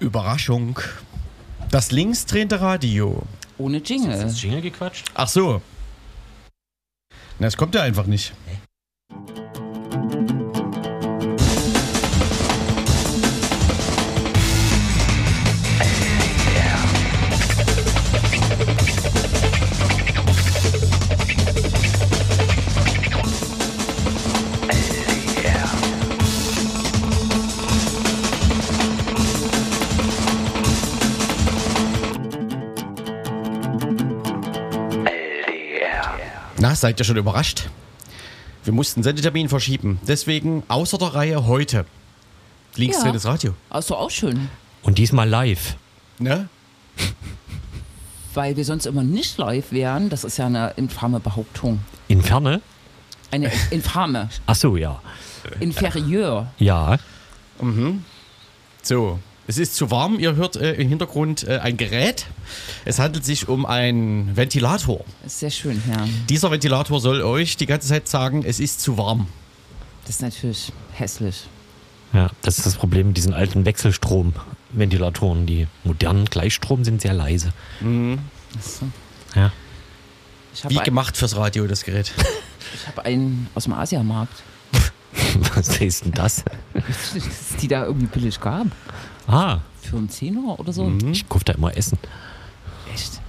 Überraschung. Das linksdrehende Radio. Ohne Jingle. Ist das Jingle gequatscht? Ach so. Na, es kommt ja einfach nicht. Na, seid ihr schon überrascht? Wir mussten Sendetermin verschieben. Deswegen außer der Reihe heute. Linksdrehendes Radio. Also auch schön. Und diesmal live. Ne? Weil wir sonst immer nicht live wären. Das ist ja eine infame Behauptung. In Ferne? Eine infame. Ach so, ja. Inferieur. Ja. So, es ist zu warm. Ihr hört äh, im Hintergrund äh, ein Gerät. Es handelt sich um einen Ventilator. Ist sehr schön, ja. Dieser Ventilator soll euch die ganze Zeit sagen, es ist zu warm. Das ist natürlich hässlich. Ja, das ist das Problem mit diesen alten Wechselstrom-Ventilatoren. Die modernen Gleichstrom sind sehr leise. Achso. Ja. Ich habe Wie gemacht fürs Radio, das Gerät. ich hab einen aus dem Asiamarkt, Was ist denn das? dass die da irgendwie billig gab. Ah, Für einen Zehner oder so. ich kaufe da immer Essen. Echt?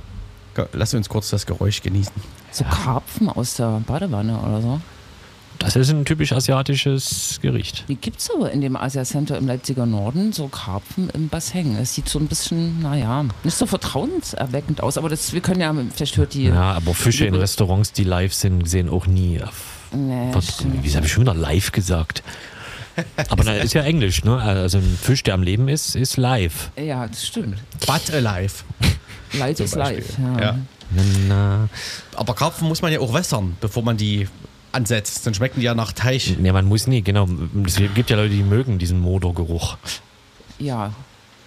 Lass uns kurz das Geräusch genießen. So Karpfen aus der Badewanne oder so. Das ist ein typisch asiatisches Gericht. Die gibt's aber in dem Asia Center im Leipziger Norden, so Karpfen im Bassin. Es sieht so ein bisschen, naja, nicht so vertrauenserweckend aus, aber das, wir können ja, vielleicht hört die. Ja, aber Fische in Restaurants, die live sind, sehen auch nie. Nee, Was, wie habe ich schon wieder live gesagt? Aber das ist ja Englisch, ne? Also ein Fisch, der am Leben ist, ist live. ja, das stimmt. But alive. Ist Beispiel. live. Ja. Ja. Na, na. Aber Karpfen muss man ja auch wässern, bevor man die ansetzt. Dann schmecken die ja nach Teich. Nee, man muss nie, genau. Es gibt ja Leute, die mögen diesen Motorgeruch. ja.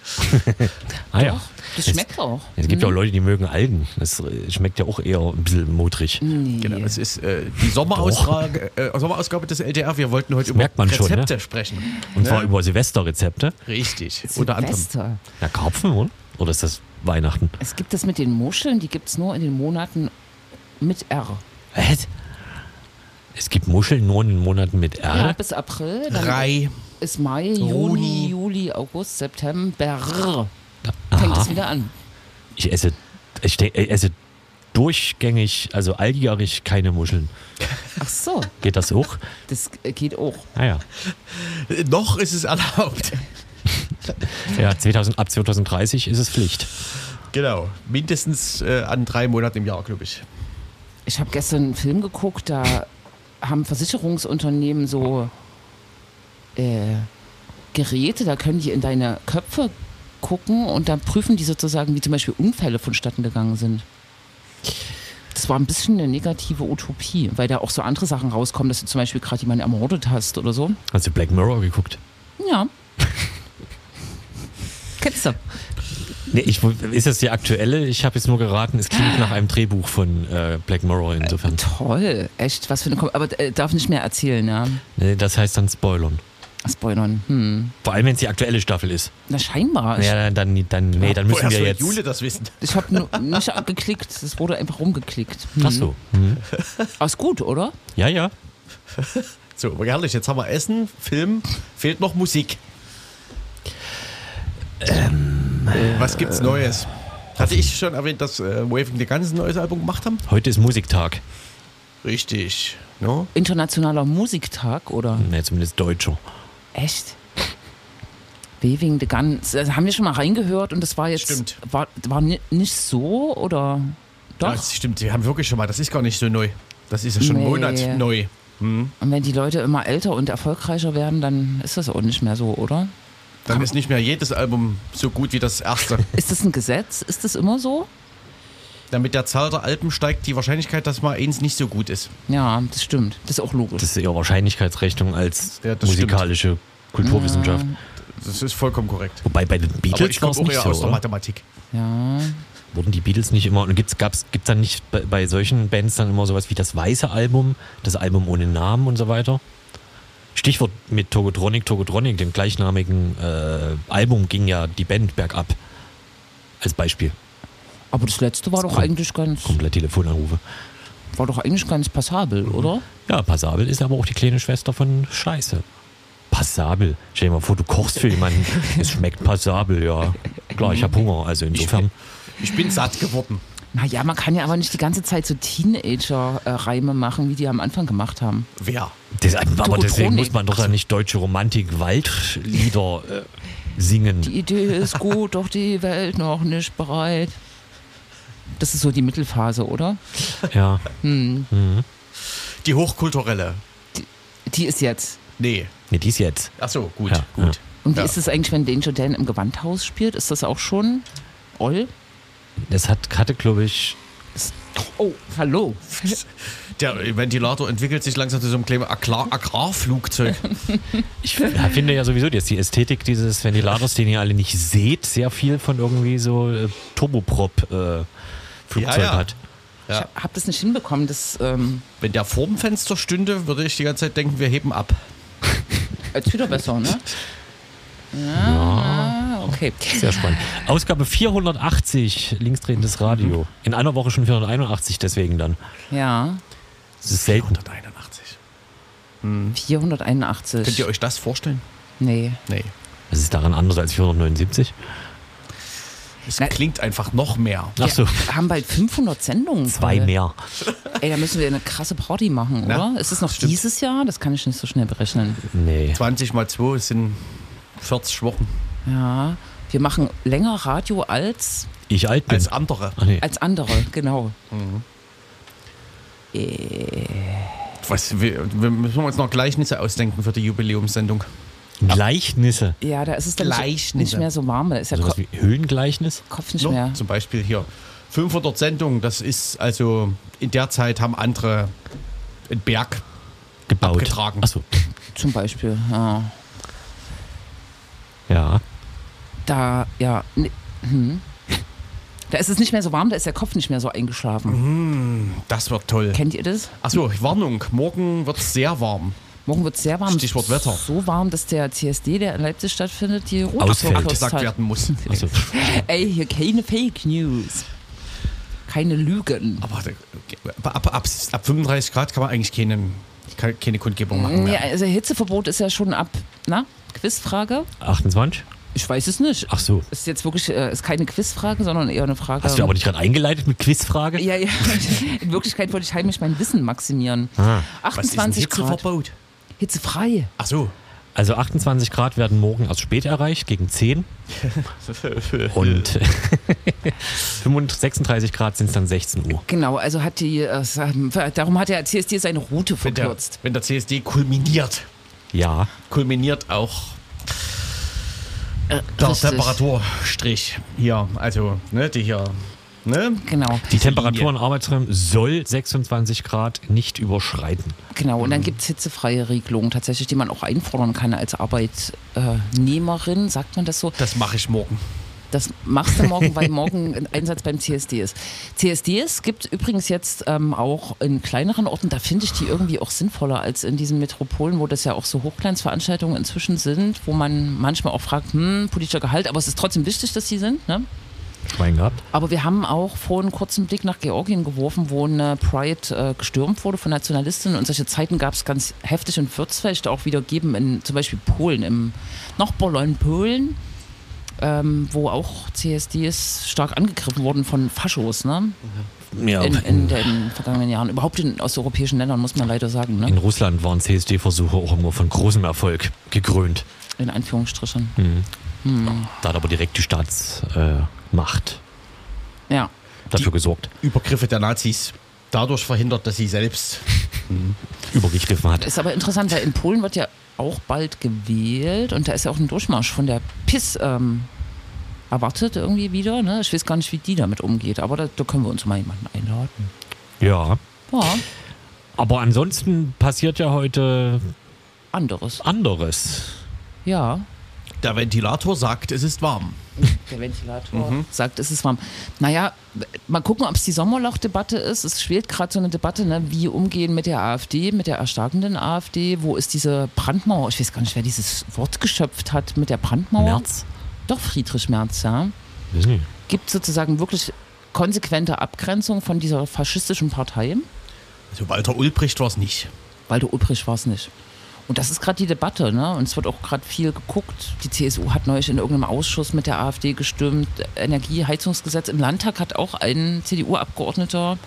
Ah ja. Das schmeckt auch. Es gibt ja auch Leute, die mögen Algen. Das äh, schmeckt ja auch eher ein bisschen modrig. Nee. Genau, es ist äh, die Sommerausgabe, äh, Sommerausgabe des LDR. Wir wollten heute über merkt man schon, Rezepte ne? sprechen. Und zwar Ne? über Silvesterrezepte. Richtig. Unter anderem. Silvester. Ja, Karpfen, oder? Oder ist das Weihnachten? Es gibt das mit den Muscheln, die gibt es nur in den Monaten mit R. Was? Es gibt Muscheln nur in den Monaten mit R. Ja, bis April. Dann Drei. Ist Mai, Juni. Juni, Juli, August, September. Fängt es wieder an. Ich esse, ich esse durchgängig, also alljährig keine Muscheln. Ach so, Geht das auch? das geht auch. Naja. Äh, Noch ist es erlaubt. Ja, 2000, ab 2030 ist es Pflicht. Genau. Mindestens äh, an drei Monaten im Jahr, glaube ich. Ich habe gestern einen Film geguckt, da haben Versicherungsunternehmen so äh, Geräte, da können die in deine Köpfe gucken und dann prüfen die sozusagen, wie zum Beispiel Unfälle vonstatten gegangen sind. Das war ein bisschen eine negative Utopie, weil da auch so andere Sachen rauskommen, dass du zum Beispiel gerade jemanden ermordet hast oder so. Hast du Black Mirror geguckt? Ja. Kennst du? Nee, ich, ist das die aktuelle? Ich habe jetzt nur geraten, es klingt nach einem Drehbuch von äh, Black Mirror insofern. Toll, echt, was für eine Kom Aber äh, darf nicht mehr erzählen, ja. Nee, das heißt dann Spoilern. Spoilern. Hm. Vor allem, wenn es die aktuelle Staffel ist. Na scheinbar. Ja, dann, dann, nee, dann müssen Woher wir jetzt. Jule das wissen? ich habe nur nicht geklickt, es wurde einfach rumgeklickt. Hm. Ach so. Mhm. Aber ist gut, oder? Ja, ja. So, aber herrlich. Jetzt haben wir Essen, Film, fehlt noch Musik. Was gibt's Neues? Hatte ich schon erwähnt, dass äh, Waving the Guns ein neues Album gemacht haben? Heute ist Musiktag. Richtig. No? Internationaler Musiktag, oder? Nee, zumindest deutscher. Echt? Waving the Guns. Das haben wir schon mal reingehört und das war jetzt. Stimmt. War, war ni- nicht so, oder? Doch. Ja, das stimmt, die haben wirklich schon mal. Das ist gar nicht so neu. Das ist ja schon Nee. Monat neu. Und wenn die Leute immer älter und erfolgreicher werden, dann ist das auch nicht mehr so, oder? Dann ist nicht mehr jedes Album so gut wie das erste. Ist das ein Gesetz? Ist das immer so? Damit der Zahl der Alben steigt die Wahrscheinlichkeit, dass mal eins nicht so gut ist. Ja, das stimmt. Das ist auch logisch. Das ist eher Wahrscheinlichkeitsrechnung als Ja, musikalische Kulturwissenschaft. Das ist vollkommen korrekt. Wobei bei den Beatles ich war komme es auch nicht eher aus so, der? Mathematik. ja. Wurden die Beatles nicht immer, und gibt's, gab's, gibt's dann nicht bei, bei solchen Bands dann immer sowas wie das weiße Album, das Album ohne Namen und so weiter? Stichwort mit Togotronic, Togotronic, dem gleichnamigen äh, Album ging ja die Band bergab. Als Beispiel. Aber das letzte war doch kommt- eigentlich ganz, Komplett Telefonanrufe. war doch eigentlich ganz passabel, oder? Ja, passabel ist aber auch die kleine Schwester von Scheiße. Passabel. Stell dir mal vor, du kochst für jemanden. es schmeckt passabel, ja. Klar, ich habe Hunger, also insofern. Ich bin satt geworden. Naja, man kann ja aber nicht die ganze Zeit so Teenager-Reime machen, wie die am Anfang gemacht haben. Wer? Das, aber deswegen muss man doch da nicht deutsche Romantik, Waldlieder äh, singen. Die Idee ist gut, doch die Welt noch nicht bereit. Das ist so die Mittelphase, oder? Ja. Die hochkulturelle. Die ist jetzt. Nee. Nee, dies jetzt. Ach so, gut, Ja, gut. Und wie Ja. ist es eigentlich, wenn Danger Dan im Gewandhaus spielt? Ist das auch schon Oll? Das hat, hatte, glaube ich, Oh, hallo. Der Ventilator entwickelt sich langsam zu so einem kleinen Agrar Agrarflugzeug. ich finde ja sowieso, dass die Ästhetik dieses Ventilators, den ihr alle nicht seht, sehr viel von irgendwie so äh, Turboprop-Flugzeug Ja, ja. hat. Ich habe das nicht hinbekommen. Das ähm, Wenn der vorm Fenster stünde, würde ich die ganze Zeit denken, wir heben ab. jetzt wieder besser, ne? Ja, okay. Sehr spannend. Ausgabe 480, linksdrehendes Radio. In einer Woche schon 481, deswegen dann. Ja, Das ist selten. 181. 481. Könnt ihr euch das vorstellen? Nee. Nee. Was ist daran anders als 479? Es Na- klingt einfach noch mehr. Ach so, Wir haben bald 500 Sendungen. zwei Paul. mehr. Ey, da müssen wir eine krasse Party machen, Na, oder? Ist es noch stimmt. dieses Jahr? Das kann ich nicht so schnell berechnen. Nee. 20 mal 2 sind 40 Wochen. Ja, wir machen länger Radio als, Ich alt bin. Als andere. Ach nee. als andere, genau. Was, wir, wir müssen uns noch Gleichnisse ausdenken für die Jubiläumssendung. Gleichnisse. Ja, da ist es dann nicht, Gleichnisse. nicht mehr so warm. Da ist Sowas Ko wie Höhlengleichnis? Kopf nicht No, mehr. Zum Beispiel hier 500 Sendungen, das ist also in der Zeit haben andere einen Berg. Gebaut. Abgetragen. Achso. Zum Beispiel, ja. Ja. Da, ja. ne- Hm. Da ist es nicht mehr so warm, da ist der Kopf nicht mehr so eingeschlafen. Das wird toll. Kennt ihr das? Achso, Warnung, morgen wird es sehr warm. Morgen wird es sehr warm. Stichwort Wetter. So warm, dass der CSD, der in Leipzig stattfindet, verkürzt Abgesagt hat. werden muss. Achso. Ey, hier keine Fake News. Keine Lügen. Aber ab, ab, ab, ab 35 Grad kann man eigentlich keine, keine, Kundgebung machen Ja, mehr. also Hitzeverbot ist ja schon ab, na, Quizfrage? 28? Ich weiß es nicht. Ach so. Ist jetzt wirklich, äh, ist keine Quizfrage, sondern eher eine Frage. Hast du aber nicht gerade eingeleitet mit Quizfrage? ja, ja. In Wirklichkeit wollte ich heimlich mein Wissen maximieren. Ah. Was ist ein 28 Grad. Hitzeverbot? Hitzefrei. Achso. Also 28 Grad werden morgen erst spät erreicht, gegen 10. Und 35, 36 Grad sind es dann 16 Uhr. Genau, also hat die, äh, darum hat der CSD seine Route Wenn der, verkürzt. wenn der CSD kulminiert, Ja. kulminiert auch der Richtig. Temperaturstrich hier. Also, ne, die hier. Ne? Genau, Die Temperatur Linie. im Arbeitsraum soll 26 Grad nicht überschreiten. genau. Und dann gibt es hitzefreie Regelungen tatsächlich, die man auch einfordern kann als Arbeitnehmerin, sagt man das so? Das mache ich morgen. Das machst du morgen, weil morgen ein Einsatz beim CSD ist. CSDs gibt übrigens jetzt ähm, auch in kleineren Orten, da finde ich die irgendwie auch sinnvoller als in diesen Metropolen, wo das ja auch so Hochglanzveranstaltungen inzwischen sind, wo man manchmal auch fragt, hm, politischer Gehalt, aber es ist trotzdem wichtig, dass die sind. Ne? Schwein gehabt. Aber wir haben auch vor einen kurzen Blick nach Georgien geworfen, wo eine Pride äh, gestürmt wurde von Nationalistinnen. Und solche Zeiten gab es ganz heftig und wird es vielleicht auch wieder geben in zum Beispiel Polen, im Nachbarland Polen, ähm, wo auch CSDs stark angegriffen wurden von Faschos ne? Ja, in, in, in den vergangenen Jahren. Überhaupt in osteuropäischen Ländern, muss man leider sagen. Ne? in Russland waren CSD-Versuche auch immer von großem Erfolg gekrönt. In Anführungsstrichen. Da hat aber direkt die Staatsmacht äh, Macht Ja. dafür gesorgt, Übergriffe der Nazis dadurch verhindert, dass sie selbst. übergegriffen hat. Ist aber interessant, weil in Polen wird ja auch bald gewählt und da ist ja auch ein Durchmarsch von der PIS ähm, erwartet irgendwie wieder. Ne? Ich weiß gar nicht, wie die damit umgeht, aber da, da können wir uns mal jemanden einladen. Ja. Ja, Aber ansonsten passiert ja heute anderes. anderes. Ja, Der Ventilator sagt, es ist warm. Der Ventilator sagt, es ist warm. Naja, mal gucken, ob es die Sommerlochdebatte ist. Es schwelt gerade so eine Debatte, ne? wie umgehen mit der AfD, mit der erstarkenden AfD. Wo ist diese Brandmauer? Ich weiß gar nicht, wer dieses Wort geschöpft hat mit der Brandmauer. Merz? Doch, Friedrich Merz, ja. Weiß nicht. Gibt sozusagen wirklich konsequente Abgrenzung von dieser faschistischen Partei. Also Walter Ulbricht war es nicht. Walter Ulbricht war es nicht. Und das ist gerade die Debatte, ne? Und es wird auch gerade viel geguckt. Die CSU hat neulich in irgendeinem Ausschuss mit der AfD gestimmt. Energieheizungsgesetz im Landtag hat auch ein CDU-Abgeordneter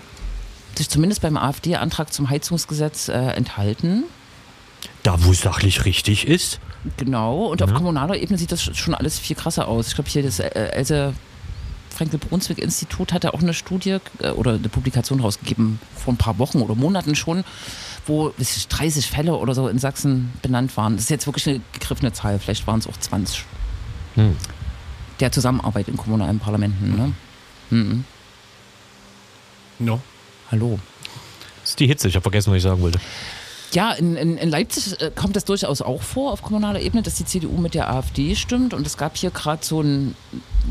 sich zumindest beim AfD-Antrag zum Heizungsgesetz äh, enthalten. Da, wo es sachlich richtig ist. Genau. Und auf kommunaler Ebene sieht das schon alles viel krasser aus. Ich glaube, hier das äh, Else Frenkel-Brunswick-Institut hat ja auch eine Studie äh, oder eine Publikation rausgegeben vor ein paar Wochen oder Monaten schon, wo weiß ich, 30 Fälle oder so in Sachsen benannt waren. Das ist jetzt wirklich eine gegriffene Zahl, vielleicht waren es auch 20. Hm. Der Zusammenarbeit in kommunalen Parlamenten. Ne? Mhm. No. Hallo. Das ist die Hitze, ich habe vergessen, was ich sagen wollte. Ja, in, in, in Leipzig äh, kommt das durchaus auch vor auf kommunaler Ebene, dass die CDU mit der AfD stimmt. Und es gab hier gerade so ein,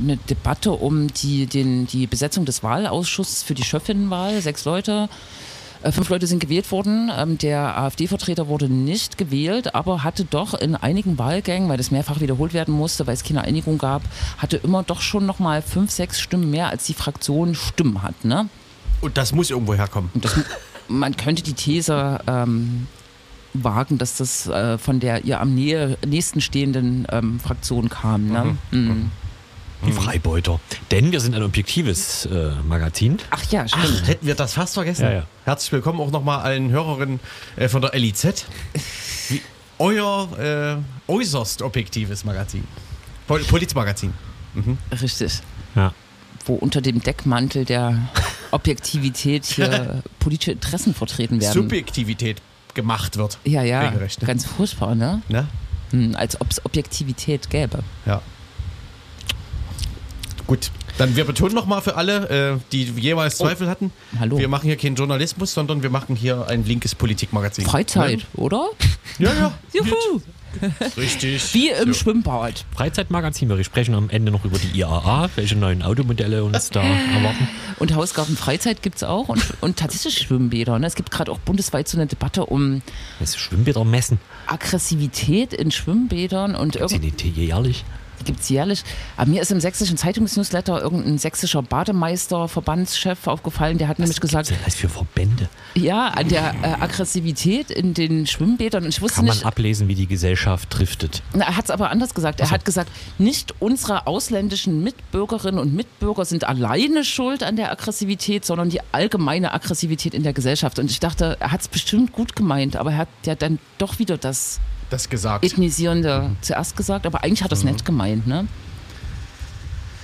eine Debatte um die, den, die Besetzung des Wahlausschusses für die Schöffinnenwahl. Sechs Leute, äh, fünf Leute sind gewählt worden. Ähm, der AfD-Vertreter wurde nicht gewählt, aber hatte doch in einigen Wahlgängen, weil das mehrfach wiederholt werden musste, weil es keine Einigung gab, hatte immer doch schon nochmal fünf, sechs Stimmen mehr, als die Fraktion Stimmen hat. Ne? Und das muss irgendwo herkommen. Das, man könnte die These ähm, wagen, dass das äh, von der ihr am Nähe, nächsten stehenden ähm, Fraktion kam. Ne? Mhm. Die Freibeuter. Denn wir sind ein objektives äh, Magazin. Ach ja, stimmt. Ach, hätten wir das fast vergessen. Ja, ja. Herzlich willkommen auch nochmal allen Hörerinnen äh, von der LIZ. Wie euer äh, äußerst objektives Magazin. Pol Polizmagazin. Richtig. Ja. Wo unter dem Deckmantel der Objektivität hier politische Interessen vertreten werden. Subjektivität gemacht wird. Ja, ja, Regelrecht, ne? ganz furchtbar, ne? Ne? Hm, als ob es Objektivität gäbe. Ja. Gut, dann wir betonen nochmal für alle, äh, die jeweils Zweifel hatten. hallo. Wir machen hier keinen Journalismus, sondern wir machen hier ein linkes Politikmagazin. Freizeit, oder? Ja, ja. Juhu! Richtig. Wie im So. Schwimmbad. Freizeitmagazin. Wir sprechen am Ende noch über die IAA, welche neuen Automodelle uns da erwarten. Und Hausgarten Freizeit gibt es auch und, und tatsächlich Schwimmbäder. Ne? Es gibt gerade auch bundesweit so eine Debatte um Das Schwimmbäder messen. Aggressivität in Schwimmbädern und Sind irgendwie die jährlich? Gibt es jährlich. Aber mir ist im sächsischen Zeitungsnewsletter irgendein sächsischer Bademeister, Verbandschef aufgefallen, der hat nämlich gesagt, Was für Verbände? ja, an der äh, Aggressivität in den Schwimmbädern. Und ich wusste Kann man nicht, ablesen, wie die Gesellschaft driftet. Na, er hat es aber anders gesagt. Er hat gesagt, nicht unsere ausländischen Mitbürgerinnen und Mitbürger sind alleine schuld an der Aggressivität, sondern die allgemeine Aggressivität in der Gesellschaft. Und ich dachte, er hat es bestimmt gut gemeint, aber er hat ja dann doch wieder das Das gesagt. Ethnisierende zuerst gesagt, aber eigentlich hat er es nett gemeint, ne?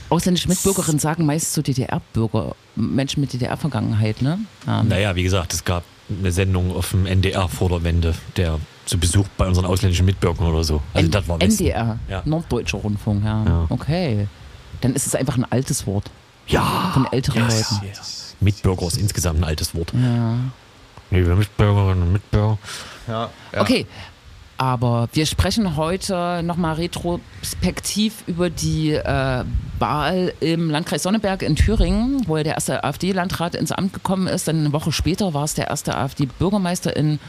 Ausländische Mitbürgerinnen sagen meist so DDR-Bürger, Menschen mit DDR-Vergangenheit, ne? Ähm, Naja, wie gesagt, es gab eine Sendung auf dem NDR vor der Wende, der zu Besuch bei unseren ausländischen Mitbürgern oder so. Also N- das war Westen. NDR, Ja. Norddeutscher Rundfunk, ja. Ja. Okay. Dann ist es einfach ein altes Wort Ja, von älteren Yes, Leuten. yes. Mitbürger ist insgesamt ein altes Wort. Ja. Nee, wir Mitbürgerinnen und Mitbürger. Ja, ja. Okay, aber wir sprechen heute nochmal retrospektiv über die äh, Wahl im Landkreis Sonneberg in Thüringen, wo ja der erste AfD-Landrat ins Amt gekommen ist. Dann eine Woche später war es der erste AfD-Bürgermeister in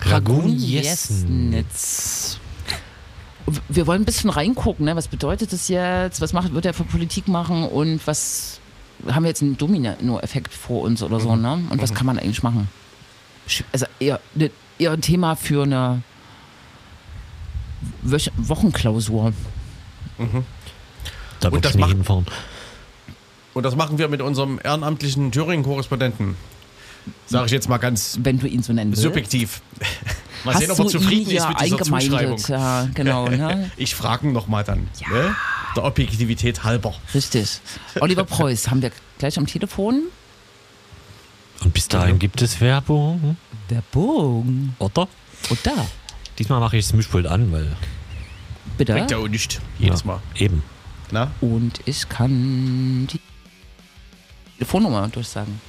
Ragun-Jesnitz. Wir wollen ein bisschen reingucken, ne? was bedeutet das jetzt, was macht, wird er für Politik machen und was haben wir jetzt einen Domino-Effekt vor uns oder so, ne? Und was kann man eigentlich machen? Also eher, ne, eher ein Thema für eine Wöch Wochenklausur. Da Und wird das ich nicht macht- hinfahren. Und das machen wir mit unserem ehrenamtlichen Thüringen-Korrespondenten. Sage ich jetzt mal ganz wenn du ihn so nennen willst. subjektiv. Mal Hast sehen, ob er zufrieden ist mit dieser Zuschreibung. eingemeindet? Ja, genau. Ne? Ich frage ihn nochmal dann. Ne? Der Objektivität halber. Richtig. Oliver Preuß haben wir gleich am Telefon. Und bis dahin gibt es Werbung. Werbung. Oder? Oder? Diesmal mache ich das Mischpult an, weil. Bitte. Bringt ja auch nicht. Jedes ja, Mal. Eben. Na? Und ich kann die Telefonnummer durchsagen.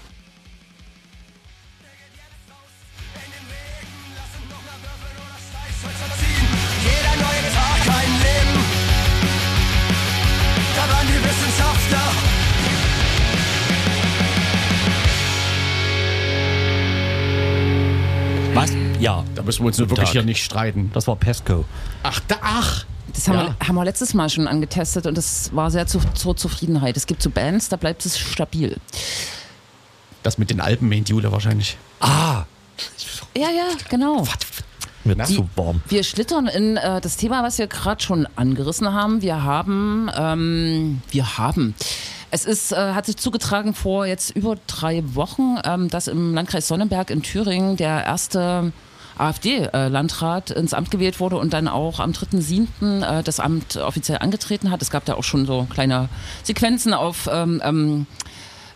Müssen wir uns nur wirklich Tag. hier nicht streiten. Das war Pesco. Ach, da, ach. Das haben, Ja. wir, haben wir letztes Mal schon angetestet und das war sehr zu, zur Zufriedenheit. Es gibt so Bands, da bleibt es stabil. Das mit den Alpen meint Jule wahrscheinlich. Ah, Ja, ja, genau. mir Na? zu warm. Wir schlittern in äh, das Thema, was wir gerade schon angerissen haben. Wir haben, ähm, wir haben. Es ist, äh, hat sich zugetragen vor jetzt über drei Wochen, ähm, dass im Landkreis Sonnenberg in Thüringen der erste AfD-Landrat ins Amt gewählt wurde und dann auch am 3.7. Äh, das Amt offiziell angetreten hat. Es gab da auch schon so kleine Sequenzen auf ähm, ähm,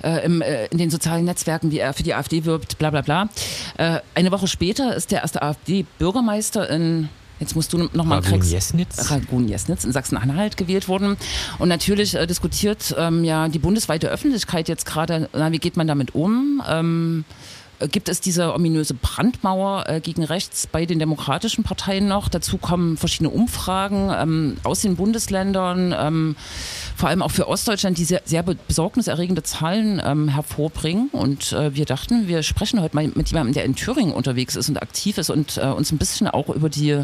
äh, im, äh, in den sozialen Netzwerken, wie er für die AfD wirbt, bla bla bla. Äh, eine Woche später ist der erste AfD-Bürgermeister in, jetzt musst du nochmal Ragun-Jesnitz? Ragun-Jesnitz in Sachsen-Anhalt gewählt worden. Und natürlich äh, diskutiert ähm, ja die bundesweite Öffentlichkeit jetzt gerade, wie geht man damit um? Ähm, äh, Gibt es diese ominöse Brandmauer äh, gegen rechts bei den demokratischen Parteien noch? Dazu kommen verschiedene Umfragen ähm, aus den Bundesländern, ähm, vor allem auch für Ostdeutschland, die sehr, sehr be- besorgniserregende Zahlen ähm, hervorbringen. Und äh, wir dachten, wir sprechen heute mal mit jemandem, der in Thüringen unterwegs ist und aktiv ist und äh, uns ein bisschen auch über die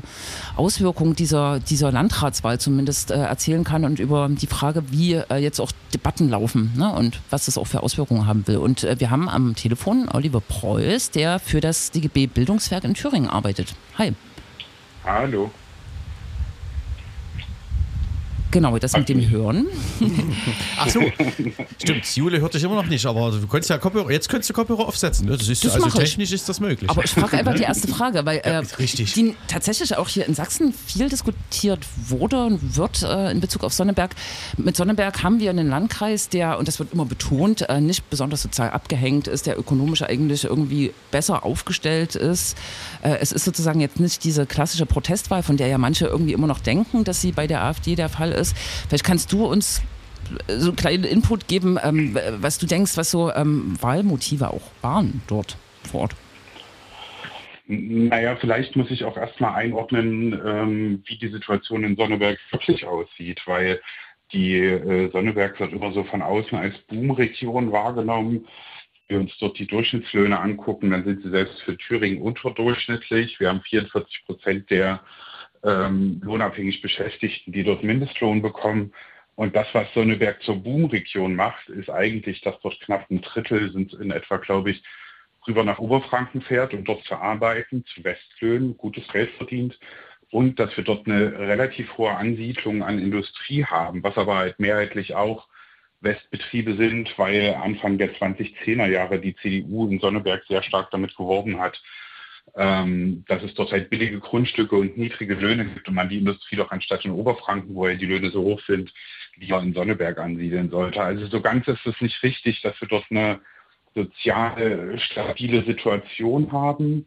Auswirkungen dieser, dieser Landratswahl zumindest äh, erzählen kann und über die Frage, wie äh, jetzt auch Debatten laufen ne? und was das auch für Auswirkungen haben will. Und äh, wir haben am Telefon Oliver Preuß, der für das DGB Bildungswerk in Thüringen arbeitet. Hi. Hallo. Genau, das mit dem Hören. Ach so. Stimmt, Jule hört dich immer noch nicht, aber du könntest ja Kopfhörer, jetzt könntest du Kopfhörer aufsetzen. Ne? Das ist, Das also mach ich. technisch ist das möglich. Aber ich frage einfach die erste Frage, weil äh, ist richtig. die tatsächlich auch hier in Sachsen viel diskutiert wurde und wird äh, in Bezug auf Sonneberg. Mit Sonneberg haben wir einen Landkreis, der, und das wird immer betont, äh, nicht besonders sozial abgehängt ist, der ökonomisch eigentlich irgendwie besser aufgestellt ist. Äh, es ist sozusagen jetzt nicht diese klassische Protestwahl, von der ja manche irgendwie immer noch denken, dass sie bei der AfD der Fall ist. Vielleicht kannst du uns so einen kleinen Input geben, ähm, was du denkst, was so ähm, Wahlmotive auch waren dort vor Ort. Naja, vielleicht muss ich auch erstmal einordnen, ähm, wie die Situation in Sonneberg wirklich aussieht, weil die äh, Sonneberg wird immer so von außen als Boomregion wahrgenommen. Wenn wir uns dort die Durchschnittslöhne angucken, dann sind sie selbst für Thüringen unterdurchschnittlich. Wir haben 44 Prozent der ähm, lohnabhängig Beschäftigten, die dort Mindestlohn bekommen. Und das, was Sonneberg zur Boomregion macht, ist eigentlich, dass dort knapp ein Drittel sind in etwa, glaube ich, rüber nach Oberfranken fährt, um dort zu arbeiten, zu Westlöhnen, gutes Geld verdient. Und dass wir dort eine relativ hohe Ansiedlung an Industrie haben, was aber halt mehrheitlich auch Westbetriebe sind, weil Anfang der 2010er Jahre die CDU in Sonneberg sehr stark damit geworben hat, ähm, dass es dort halt billige Grundstücke und niedrige Löhne gibt und man die Industrie doch anstatt in Oberfranken, wo ja die Löhne so hoch sind, lieber in Sonneberg ansiedeln sollte. Also so ganz ist es nicht richtig, dass wir dort eine soziale, stabile Situation haben,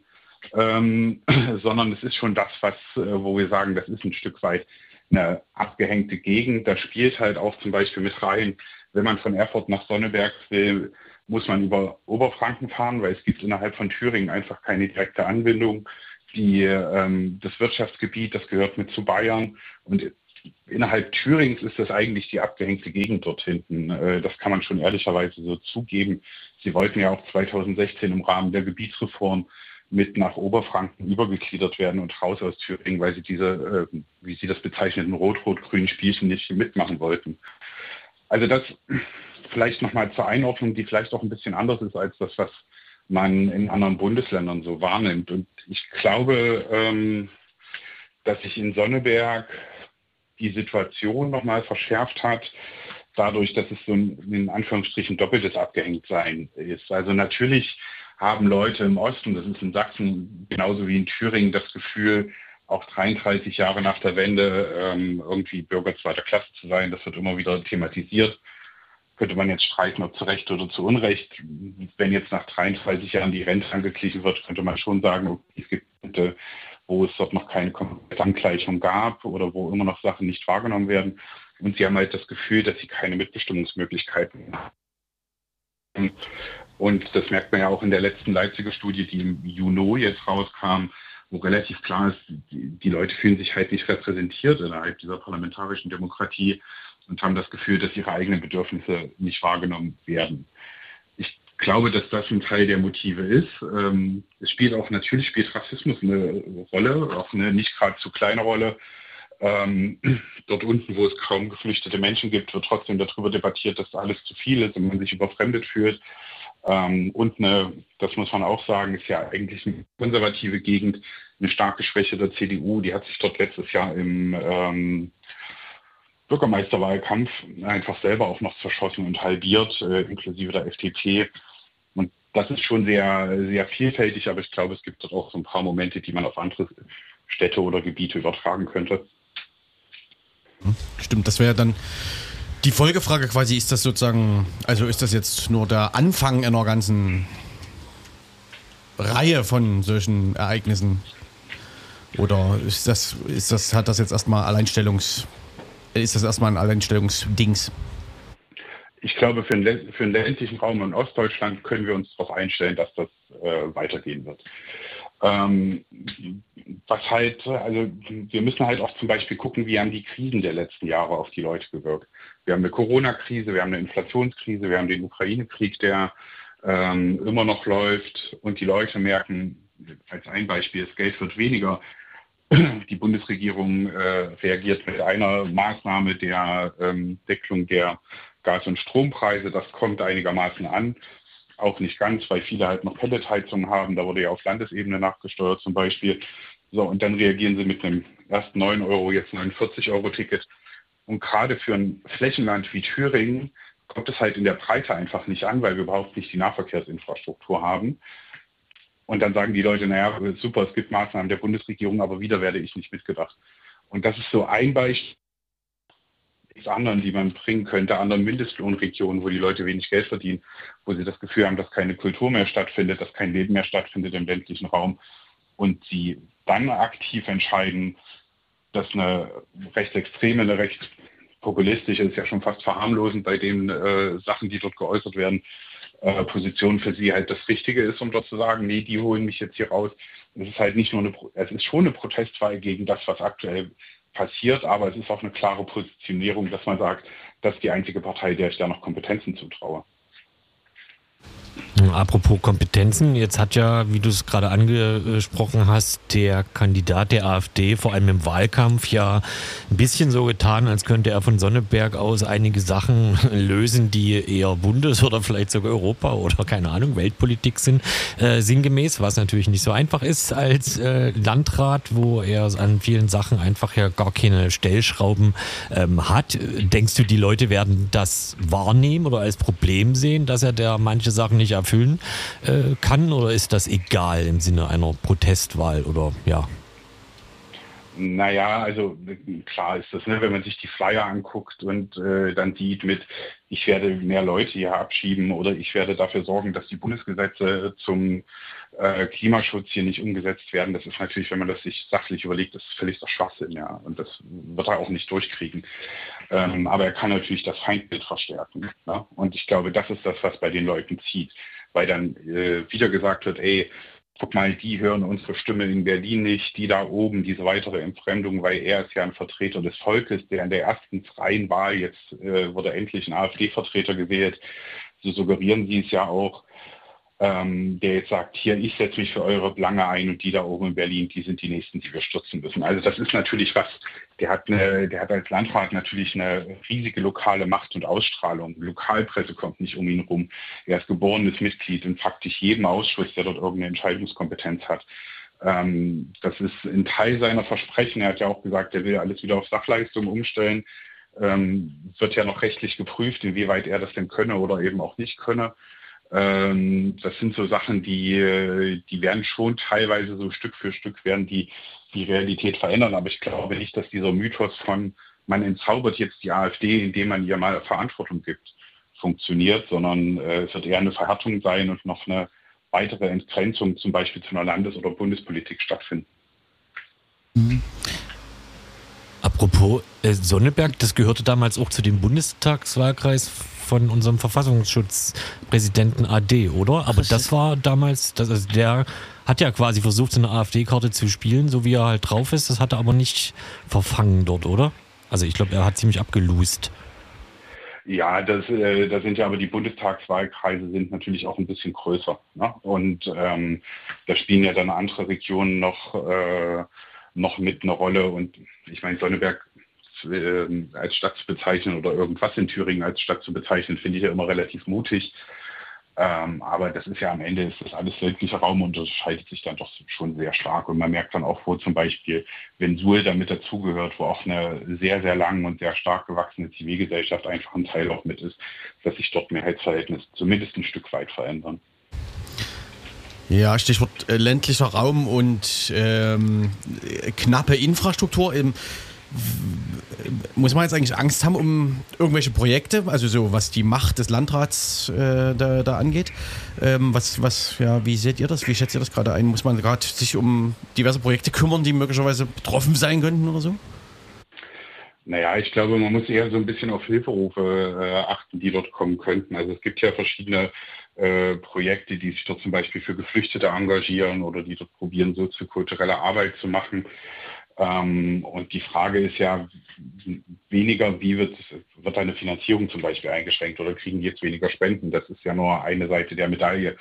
ähm, sondern es ist schon das, was, äh, wo wir sagen, das ist ein Stück weit eine abgehängte Gegend. Da spielt halt auch zum Beispiel mit rein, wenn man von Erfurt nach Sonneberg will, muss man über Oberfranken fahren, weil es gibt innerhalb von Thüringen einfach keine direkte Anbindung. Die, ähm, das Wirtschaftsgebiet, das gehört mit zu Bayern und innerhalb Thürings ist das eigentlich die abgehängte Gegend dort hinten. Äh, Das kann man schon ehrlicherweise so zugeben. Sie wollten ja auch 2016 im Rahmen der Gebietsreform mit nach Oberfranken übergegliedert werden und raus aus Thüringen, weil sie diese, äh, wie sie das bezeichneten rot-rot-grünen Spielchen nicht mitmachen wollten. Also das vielleicht nochmal zur Einordnung, die vielleicht auch ein bisschen anders ist als das, was man in anderen Bundesländern so wahrnimmt. Und ich glaube, ähm, dass sich in Sonneberg die Situation nochmal verschärft hat, dadurch, dass es so ein, in Anführungsstrichen doppeltes Abgehängtsein ist. Also natürlich haben Leute im Osten, das ist in Sachsen genauso wie in Thüringen, das Gefühl, auch 33 Jahre nach der Wende ähm, irgendwie Bürger zweiter Klasse zu sein. Das wird immer wieder thematisiert. Könnte man jetzt streiten, ob zu Recht oder zu Unrecht. Wenn jetzt nach 33 Jahren die Rente angeglichen wird, könnte man schon sagen, okay, es gibt Punkte, wo es dort noch keine Angleichung gab oder wo immer noch Sachen nicht wahrgenommen werden. Und sie haben halt das Gefühl, dass sie keine Mitbestimmungsmöglichkeiten haben. Und das merkt man ja auch in der letzten Leipziger Studie, die im Juni jetzt rauskam, wo relativ klar ist, die Leute fühlen sich halt nicht repräsentiert innerhalb dieser parlamentarischen Demokratie und haben das Gefühl, dass ihre eigenen Bedürfnisse nicht wahrgenommen werden. Ich glaube, dass das ein Teil der Motive ist. Ähm, es spielt auch, natürlich spielt Rassismus eine Rolle, auch eine nicht gerade zu kleine Rolle. Ähm, dort unten, wo es kaum geflüchtete Menschen gibt, wird trotzdem darüber debattiert, dass alles zu viel ist und man sich überfremdet fühlt. Ähm, und eine, das muss man auch sagen, ist ja eigentlich eine konservative Gegend, eine starke Schwäche der CDU. Die hat sich dort letztes Jahr im ähm, Bürgermeisterwahlkampf einfach selber auch noch zerschossen und halbiert, äh, inklusive der FDP. Und das ist schon sehr, sehr vielfältig, aber ich glaube, es gibt dort auch so ein paar Momente, die man auf andere Städte oder Gebiete übertragen könnte. Stimmt, das wäre dann die Folgefrage quasi, ist das sozusagen, also ist das jetzt nur der Anfang einer ganzen Reihe von solchen Ereignissen? Oder ist das, ist das, hat das jetzt erstmal Alleinstellungs, ist das erstmal ein Alleinstellungsdings? Ich glaube, für den, für den ländlichen Raum in Ostdeutschland können wir uns darauf einstellen, dass das äh, weitergehen wird. Ähm, was halt, also wir müssen halt auch zum Beispiel gucken, wie haben die Krisen der letzten Jahre auf die Leute gewirkt. Wir haben eine Corona-Krise, wir haben eine Inflationskrise, wir haben den Ukraine-Krieg, der ähm, immer noch läuft und die Leute merken, als ein Beispiel, das Geld wird weniger. Die Bundesregierung äh, reagiert mit einer Maßnahme der ähm, Deckelung der Gas- und Strompreise. Das kommt einigermaßen an auch nicht ganz, weil viele halt noch Pelletheizungen haben. Da wurde ja auf Landesebene nachgesteuert zum Beispiel. So, und dann reagieren sie mit einem erst 9 Euro, jetzt 49 Euro Ticket. Und gerade für ein Flächenland wie Thüringen kommt es halt in der Breite einfach nicht an, weil wir überhaupt nicht die Nahverkehrsinfrastruktur haben. Und dann sagen die Leute, naja, super, es gibt Maßnahmen der Bundesregierung, aber wieder werde ich nicht mitgedacht. Und das ist so ein Beispiel anderen, die man bringen könnte, anderen Mindestlohnregionen, wo die Leute wenig Geld verdienen, wo sie das Gefühl haben, dass keine Kultur mehr stattfindet, dass kein Leben mehr stattfindet im ländlichen Raum und sie dann aktiv entscheiden, dass eine rechtsextreme, eine rechtspopulistische, ist ja schon fast verharmlosend bei den äh, Sachen, die dort geäußert werden, äh, Position für sie halt das Richtige ist, um dort zu sagen, nee, die holen mich jetzt hier raus. Es ist halt nicht nur eine, es ist schon eine Protestwahl gegen das, was aktuell passiert, aber es ist auch eine klare Positionierung, dass man sagt, das ist die einzige Partei, der ich da noch Kompetenzen zutraue. Apropos Kompetenzen, jetzt hat ja, wie du es gerade angesprochen hast, der Kandidat der AfD vor allem im Wahlkampf ja ein bisschen so getan, als könnte er von Sonneberg aus einige Sachen lösen, die eher Bundes- oder vielleicht sogar Europa oder keine Ahnung, Weltpolitik sind, äh, sinngemäß, was natürlich nicht so einfach ist als äh, Landrat, wo er an vielen Sachen einfach ja gar keine Stellschrauben ähm, hat. Denkst du, die Leute werden das wahrnehmen oder als Problem sehen, dass er da manche Sachen nicht erfüllen äh, kann oder ist das egal im Sinne einer Protestwahl oder ja? Naja, also klar ist das, ne, wenn man sich die Flyer anguckt und äh, dann sieht mit, ich werde mehr Leute hier abschieben oder ich werde dafür sorgen, dass die Bundesgesetze zum äh, Klimaschutz hier nicht umgesetzt werden. Das ist natürlich, wenn man das sich sachlich überlegt, das ist völlig der Schwachsinn, ja. Und das wird er auch nicht durchkriegen. Ähm, aber er kann natürlich das Feindbild verstärken. Ne? Und ich glaube, das ist das, was bei den Leuten zieht weil dann äh, wieder gesagt wird, ey, guck mal, die hören unsere Stimme in Berlin nicht, die da oben, diese weitere Entfremdung, weil er ist ja ein Vertreter des Volkes, der in der ersten freien Wahl, jetzt äh, wurde endlich ein AfD-Vertreter gewählt, so suggerieren sie es ja auch ähm, der jetzt sagt, hier, ich setze mich für eure Belange ein und die da oben in Berlin, die sind die Nächsten, die wir stürzen müssen. Also das ist natürlich was, der hat, eine, der hat als Landrat natürlich eine riesige lokale Macht und Ausstrahlung. Lokalpresse kommt nicht um ihn rum. Er ist geborenes Mitglied in faktisch jedem Ausschuss, der dort irgendeine Entscheidungskompetenz hat. Ähm, das ist ein Teil seiner Versprechen. Er hat ja auch gesagt, er will alles wieder auf Sachleistung umstellen. Ähm, wird ja noch rechtlich geprüft, inwieweit er das denn könne oder eben auch nicht könne. Ähm, das sind so Sachen, die, die werden schon teilweise so Stück für Stück werden die, die Realität verändern. Aber ich glaube nicht, dass dieser Mythos von man entzaubert jetzt die AfD, indem man ihr mal Verantwortung gibt, funktioniert, sondern äh, es wird eher eine Verhärtung sein und noch eine weitere Entgrenzung zum Beispiel zu einer Landes- oder Bundespolitik stattfinden. Mhm. Apropos äh, Sonneberg, das gehörte damals auch zu dem Bundestagswahlkreis von unserem Verfassungsschutzpräsidenten AD, oder? Aber das war damals, das, also der hat ja quasi versucht, so eine AfD-Karte zu spielen, so wie er halt drauf ist. Das hat er aber nicht verfangen dort, oder? Also ich glaube, er hat ziemlich abgelust. Ja, das, äh, das sind ja aber die Bundestagswahlkreise sind natürlich auch ein bisschen größer. Ne? Und ähm, da spielen ja dann andere Regionen noch, äh, noch mit eine Rolle. Und ich meine, Sonneberg äh, als Stadt zu bezeichnen oder irgendwas in Thüringen als Stadt zu bezeichnen, finde ich ja immer relativ mutig. Ähm, aber das ist ja am Ende ist das alles ländlicher Raum und unterscheidet sich dann doch schon sehr stark. Und man merkt dann auch, wo zum Beispiel, wenn Suhl damit dazugehört, wo auch eine sehr, sehr lang und sehr stark gewachsene Zivilgesellschaft einfach ein Teil auch mit ist, dass sich dort Mehrheitsverhältnisse zumindest ein Stück weit verändern. Ja, Stichwort äh, ländlicher Raum und ähm, knappe Infrastruktur. Im, muss man jetzt eigentlich Angst haben um irgendwelche Projekte, also so was die Macht des Landrats äh, da, da, angeht? Ähm, was, was, ja, wie seht ihr das? Wie schätzt ihr das gerade ein? Muss man gerade sich um diverse Projekte kümmern, die möglicherweise betroffen sein könnten oder so? Naja, ich glaube, man muss eher so ein bisschen auf Hilferufe äh, achten, die dort kommen könnten. Also es gibt ja verschiedene äh, Projekte, die sich dort zum Beispiel für Geflüchtete engagieren oder die dort probieren, soziokulturelle Arbeit zu machen. Ähm, und die Frage ist ja weniger, wie wird, wird eine Finanzierung zum Beispiel eingeschränkt oder kriegen die jetzt weniger Spenden? Das ist ja nur eine Seite der Medaille.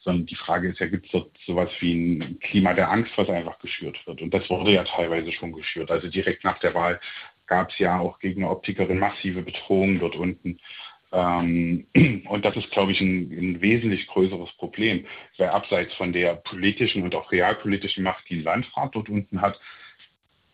Sondern die Frage ist ja, gibt es dort sowas wie ein Klima der Angst, was einfach geschürt wird? Und das wurde ja teilweise schon geschürt. Also direkt nach der Wahl gab es ja auch gegen Optikerin massive Bedrohungen dort unten. Ähm, und das ist, glaube ich, ein, ein, wesentlich größeres Problem, weil abseits von der politischen und auch realpolitischen Macht, die Landrat dort unten hat,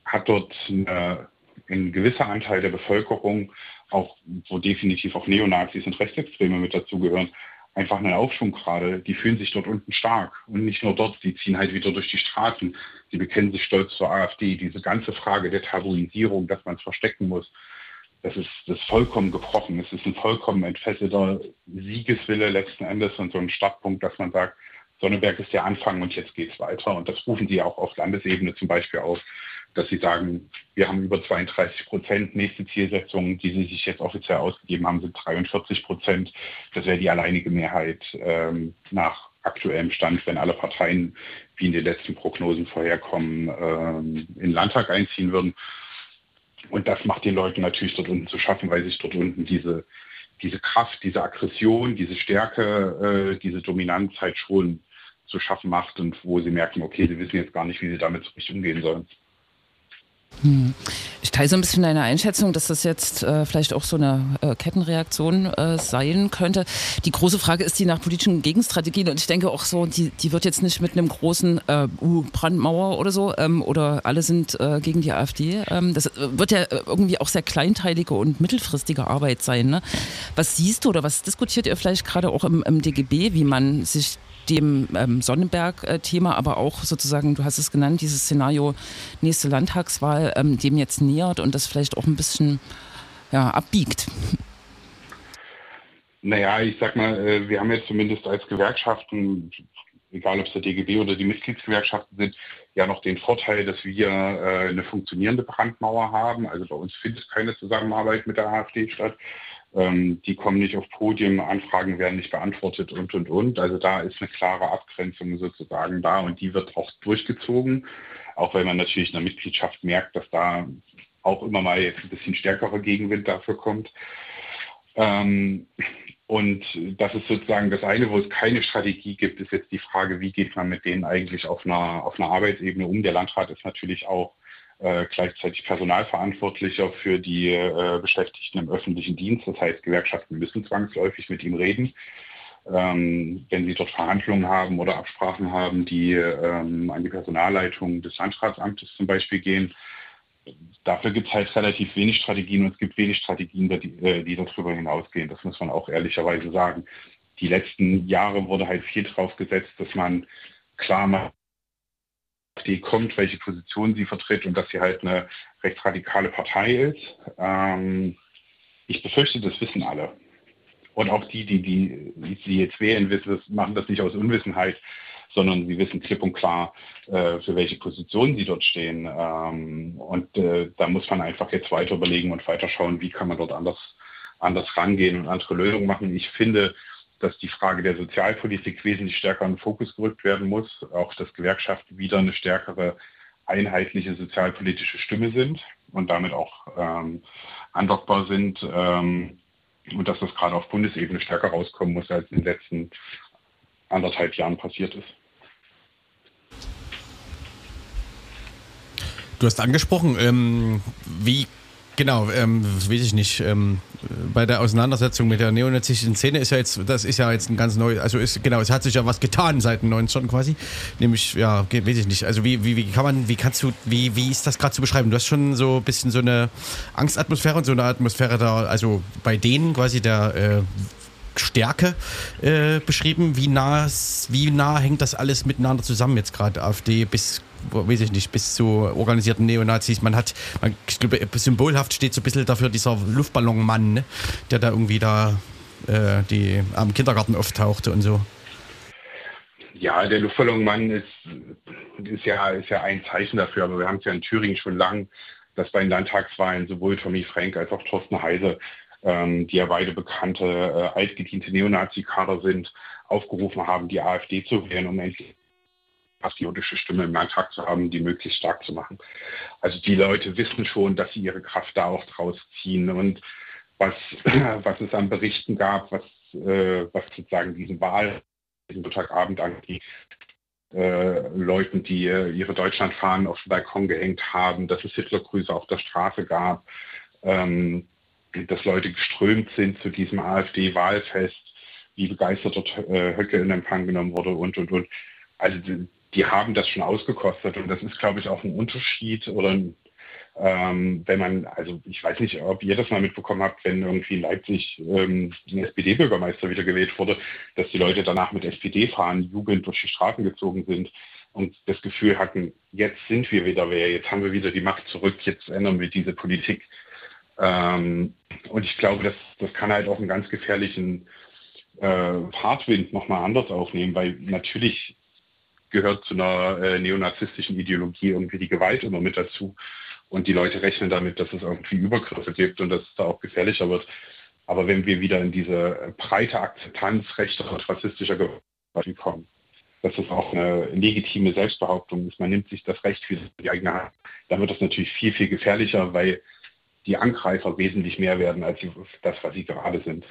hat dort eine, ein gewisser Anteil der Bevölkerung, auch wo definitiv auch Neonazis und Rechtsextreme mit dazugehören, einfach einen Aufschwung gerade. Die fühlen sich dort unten stark. Und nicht nur dort, die ziehen halt wieder durch die Straßen. Sie bekennen sich stolz zur AfD. Diese ganze Frage der Tabuisierung, dass man es verstecken muss, das ist, das ist vollkommen gebrochen. Es ist ein vollkommen entfesselter Siegeswille letzten Endes und so ein Startpunkt, dass man sagt, Sonneberg ist der Anfang und jetzt geht es weiter. Und das rufen sie auch auf Landesebene zum Beispiel auf dass sie sagen, wir haben über 32 Prozent. Nächste Zielsetzung, die sie sich jetzt offiziell ausgegeben haben, sind 43 Prozent. Das wäre die alleinige Mehrheit ähm, nach aktuellem Stand, wenn alle Parteien, wie in den letzten Prognosen vorherkommen, ähm, in den Landtag einziehen würden. Und das macht den Leuten natürlich dort unten zu schaffen, weil sich dort unten diese, diese Kraft, diese Aggression, diese Stärke, äh, diese Dominanz halt schon zu schaffen macht und wo sie merken, okay, sie wissen jetzt gar nicht, wie sie damit so richtig umgehen sollen. Ich teile so ein bisschen deine Einschätzung, dass das jetzt äh, vielleicht auch so eine äh, Kettenreaktion äh, sein könnte. Die große Frage ist die nach politischen Gegenstrategien und ich denke auch so, die, die wird jetzt nicht mit einem großen uh, Brandmauer oder so ähm, oder alle sind äh, gegen die AfD. Ähm, das wird ja irgendwie auch sehr kleinteilige und mittelfristige Arbeit sein. Ne? Was siehst du oder was diskutiert ihr vielleicht gerade auch im, im DGB, wie man sich dem ähm, Sonnenberg-Thema, aber auch sozusagen, du hast es genannt, dieses Szenario nächste Landtagswahl, ähm, dem jetzt nähert und das vielleicht auch ein bisschen ja, abbiegt? Naja, ich sag mal, äh, wir haben jetzt zumindest als Gewerkschaften, egal ob es der DGB oder die Mitgliedsgewerkschaften sind, ja noch den Vorteil, dass wir äh, eine funktionierende Brandmauer haben. Also bei uns findet keine Zusammenarbeit mit der AfD statt ähm, die kommen nicht auf Podien, Anfragen werden nicht beantwortet und, und, und. Also da ist eine klare Abgrenzung sozusagen da und die wird auch durchgezogen, auch wenn man natürlich in der Mitgliedschaft merkt, dass da auch immer mal jetzt ein bisschen stärkerer Gegenwind dafür kommt. Ähm, und das ist sozusagen das eine, wo es keine Strategie gibt, ist jetzt die Frage, wie geht man mit denen eigentlich auf einer, auf einer Arbeitsebene um. Der Landrat ist natürlich auch äh, gleichzeitig Personalverantwortlicher für die äh, Beschäftigten im öffentlichen Dienst. Das heißt, Gewerkschaften müssen zwangsläufig mit ihm reden. Ähm, wenn sie dort Verhandlungen haben oder Absprachen haben, die ähm, an die Personalleitung des Landratsamtes zum Beispiel gehen. Dafür gibt es halt relativ wenig Strategien und es gibt wenig Strategien, die, äh, die darüber hinausgehen. Das muss man auch ehrlicherweise sagen. Die letzten Jahre wurde halt viel drauf gesetzt, dass man klar macht, AfD kommt, welche Position sie vertritt und dass sie halt eine rechtsradikale Partei ist. Ähm, ich befürchte, das wissen alle. Und auch die, die, die sie jetzt wählen, wissen, das, machen das nicht aus Unwissenheit, sondern sie wissen klipp und klar, äh, für welche Position sie dort stehen. Ähm, und äh, da muss man einfach jetzt weiter überlegen und weiter schauen, wie kann man dort anders, anders rangehen und andere Lösungen machen. Ich finde, dass die Frage der Sozialpolitik wesentlich stärker in den Fokus gerückt werden muss, auch dass Gewerkschaften wieder eine stärkere einheitliche sozialpolitische Stimme sind und damit auch ähm, andockbar sind. Ähm, und dass das gerade auf Bundesebene stärker rauskommen muss, als in den letzten anderthalb Jahren passiert ist. Du hast angesprochen, ähm, wie Genau, ähm, weiß ich nicht. Ähm, bei der Auseinandersetzung mit der neonazistischen Szene ist ja jetzt, das ist ja jetzt ein ganz neu, also ist, genau, es hat sich ja was getan seit den 90ern quasi. Nämlich, ja, weiß ich nicht. Also wie, wie, wie kann man, wie kannst du, wie, wie ist das gerade zu beschreiben? Du hast schon so ein bisschen so eine Angstatmosphäre und so eine Atmosphäre da, also bei denen quasi der äh, Stärke äh, beschrieben. Wie nah, wie nah hängt das alles miteinander zusammen jetzt gerade? AfD bis weiß ich nicht, bis zu organisierten Neonazis. Man hat, man, ich glaube, symbolhaft steht so ein bisschen dafür dieser Luftballonmann, ne? der da irgendwie da äh, die am Kindergarten auftauchte und so. Ja, der Luftballonmann ist, ist, ja, ist ja ein Zeichen dafür, aber wir haben es ja in Thüringen schon lang, dass bei den Landtagswahlen sowohl Tommy Frank als auch Thorsten Heise, ähm, die ja beide bekannte, äh, altgediente Neonazi-Kader sind, aufgerufen haben, die AfD zu wählen, um endlich patriotische Stimme im Landtag zu haben, die möglichst stark zu machen. Also die Leute wissen schon, dass sie ihre Kraft da auch draus ziehen und was, was es an Berichten gab, was, äh, was sozusagen diesen Wahl, diesen Montagabend angeht, äh, Leuten, die äh, ihre Deutschlandfahnen auf den Balkon gehängt haben, dass es Hitlergrüße auf der Straße gab, ähm, dass Leute geströmt sind zu diesem AfD-Wahlfest, wie begeistert dort äh, Höcke in Empfang genommen wurde und, und, und. Also die haben das schon ausgekostet und das ist, glaube ich, auch ein Unterschied oder ein, ähm, wenn man, also ich weiß nicht, ob ihr das mal mitbekommen habt, wenn irgendwie in Leipzig ähm, ein SPD-Bürgermeister wieder gewählt wurde, dass die Leute danach mit SPD fahren, Jugend durch die Straßen gezogen sind und das Gefühl hatten, jetzt sind wir wieder wer, jetzt haben wir wieder die Macht zurück, jetzt ändern wir diese Politik. Ähm, und ich glaube, das, das kann halt auch einen ganz gefährlichen äh, Fahrtwind nochmal anders aufnehmen, weil natürlich gehört zu einer äh, neonazistischen Ideologie irgendwie die Gewalt immer mit dazu. Und die Leute rechnen damit, dass es irgendwie Übergriffe gibt und dass es da auch gefährlicher wird. Aber wenn wir wieder in diese breite Akzeptanz rechter und rassistischer Gewalt kommen, dass es auch eine legitime Selbstbehauptung ist, man nimmt sich das Recht für die eigene Hand, dann wird das natürlich viel, viel gefährlicher, weil die Angreifer wesentlich mehr werden als das, was sie gerade sind.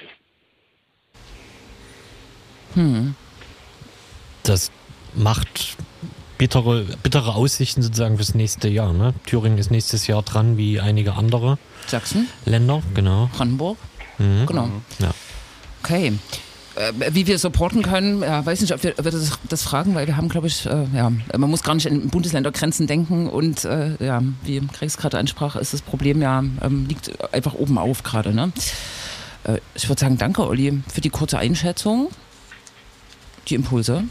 Hm. Das macht bittere, bittere Aussichten sozusagen fürs nächste Jahr. Ne? Thüringen ist nächstes Jahr dran wie einige andere Sachsen. Länder, genau. Brandenburg. Mhm. Genau. Ja. Okay. Äh, wie wir supporten können, ja, weiß nicht, ob wir, ob wir das, das, fragen, weil wir haben, glaube ich, äh, ja, man muss gar nicht in Bundesländergrenzen denken und äh, ja, wie Kreis gerade ansprach, ist das Problem ja, ähm, liegt einfach oben auf gerade. Ne? Äh, ich würde sagen, danke, Olli, für die kurze Einschätzung, die Impulse.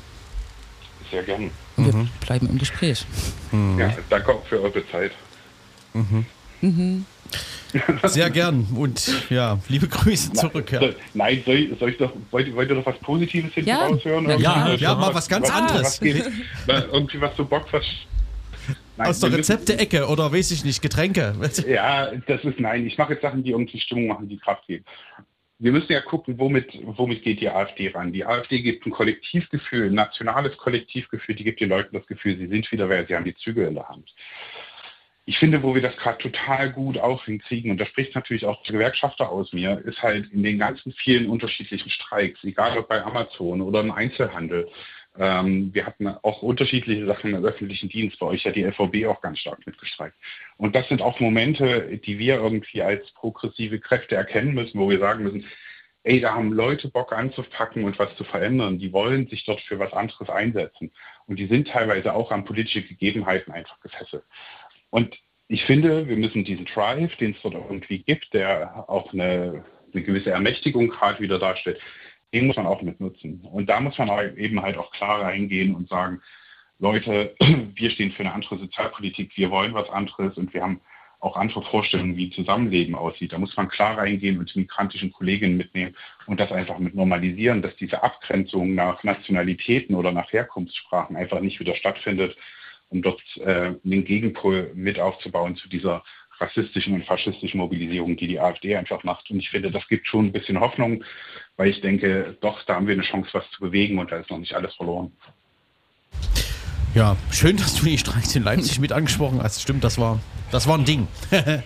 Sehr gerne. Wir mhm. bleiben im Gespräch. Mhm. Ja, danke auch für eure Zeit. Mhm. Mhm. Sehr gern und ja, liebe Grüße zurück. Ja. Nein, soll, soll ich doch, wollt, wollt ihr noch was Positives hinten ja. raushören? Ja, ja, ja, mal was ganz was, anderes. Was geht, irgendwie was so Bock, was Nein, Aus der Rezepte-Ecke oder weiß ich nicht, Getränke. Ja, das ist nein. Ich mache jetzt Sachen, die irgendwie Stimmung machen, die Kraft geben wir müssen ja gucken, womit, womit geht die AfD ran. Die AfD gibt ein Kollektivgefühl, ein nationales Kollektivgefühl, die gibt den Leuten das Gefühl, sie sind wieder wer, sie haben die Züge in der Hand. Ich finde, wo wir das gerade total gut auch hinkriegen, und da spricht natürlich auch der Gewerkschafter aus mir, ist halt in den ganzen vielen unterschiedlichen Streiks, egal ob bei Amazon oder im Einzelhandel, ähm, wir hatten auch unterschiedliche Sachen im öffentlichen Dienst, bei euch ja die LVB auch ganz stark mitgestreikt. Und das sind auch Momente, die wir irgendwie als progressive Kräfte erkennen müssen, wo wir sagen müssen, ey, da haben Leute Bock anzupacken und was zu verändern. Die wollen sich dort für was anderes einsetzen. Und die sind teilweise auch an politische Gegebenheiten einfach gefesselt. Und ich finde, wir müssen diesen Drive, den es dort irgendwie gibt, der auch eine, eine gewisse Ermächtigung gerade wieder darstellt, den muss man auch mitnutzen. Und da muss man halt eben halt auch klar reingehen und sagen, Leute, wir stehen für eine andere Sozialpolitik, wir wollen was anderes und wir haben auch andere Vorstellungen, wie Zusammenleben aussieht. Da muss man klar reingehen und die migrantischen Kolleginnen mitnehmen und das einfach mit normalisieren, dass diese Abgrenzung nach Nationalitäten oder nach Herkunftssprachen einfach nicht wieder stattfindet, um dort äh, den Gegenpol mit aufzubauen zu dieser rassistischen und faschistischen Mobilisierung, die die AfD einfach macht. Und ich finde, das gibt schon ein bisschen Hoffnung, weil ich denke, doch, da haben wir eine Chance, was zu bewegen und da ist noch nicht alles verloren. Ja, schön, dass du die Streiks in Leipzig mit angesprochen hast. Stimmt, das war, das war ein Ding.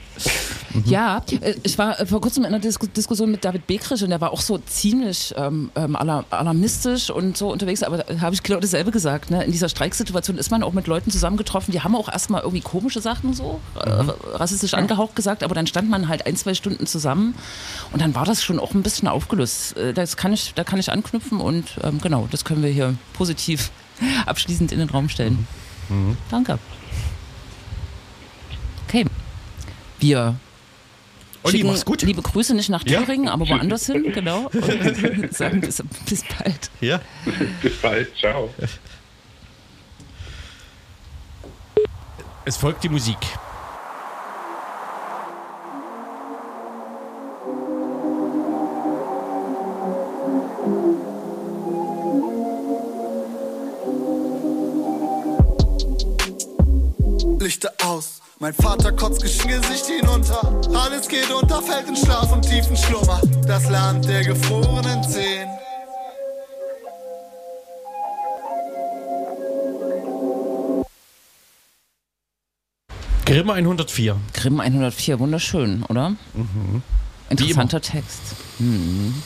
Ja, äh, ich war äh, vor kurzem in einer Dis Diskussion mit David Bekrich und der war auch so ziemlich ähm, ähm, alar alarmistisch und so unterwegs, aber da habe ich genau dasselbe gesagt. Ne? In dieser Streiksituation ist man auch mit Leuten zusammengetroffen, die haben auch erstmal irgendwie komische Sachen so, äh, rassistisch angehaucht gesagt, aber dann stand man halt ein, zwei Stunden zusammen und dann war das schon auch ein bisschen aufgelöst. Das kann ich, da kann ich anknüpfen und ähm, genau, das können wir hier positiv abschließend in den Raum stellen. Danke. Okay. Wir Olli, schicken mach's gut. liebe Grüße nicht nach Ja. Thüringen, aber woanders hin, genau. Und sagen bis, bis bald. Ja. Bis bald. Ciao. Es folgt die Musik. Lichter aus. Mein Vater kotzt Gesicht hinunter. Alles geht unter, fällt in Schlaf und tiefen Schlummer. Das Land der gefrorenen Zehen. Grimme 104. Grimm 104, wunderschön, oder? Interessanter Text. Mhm.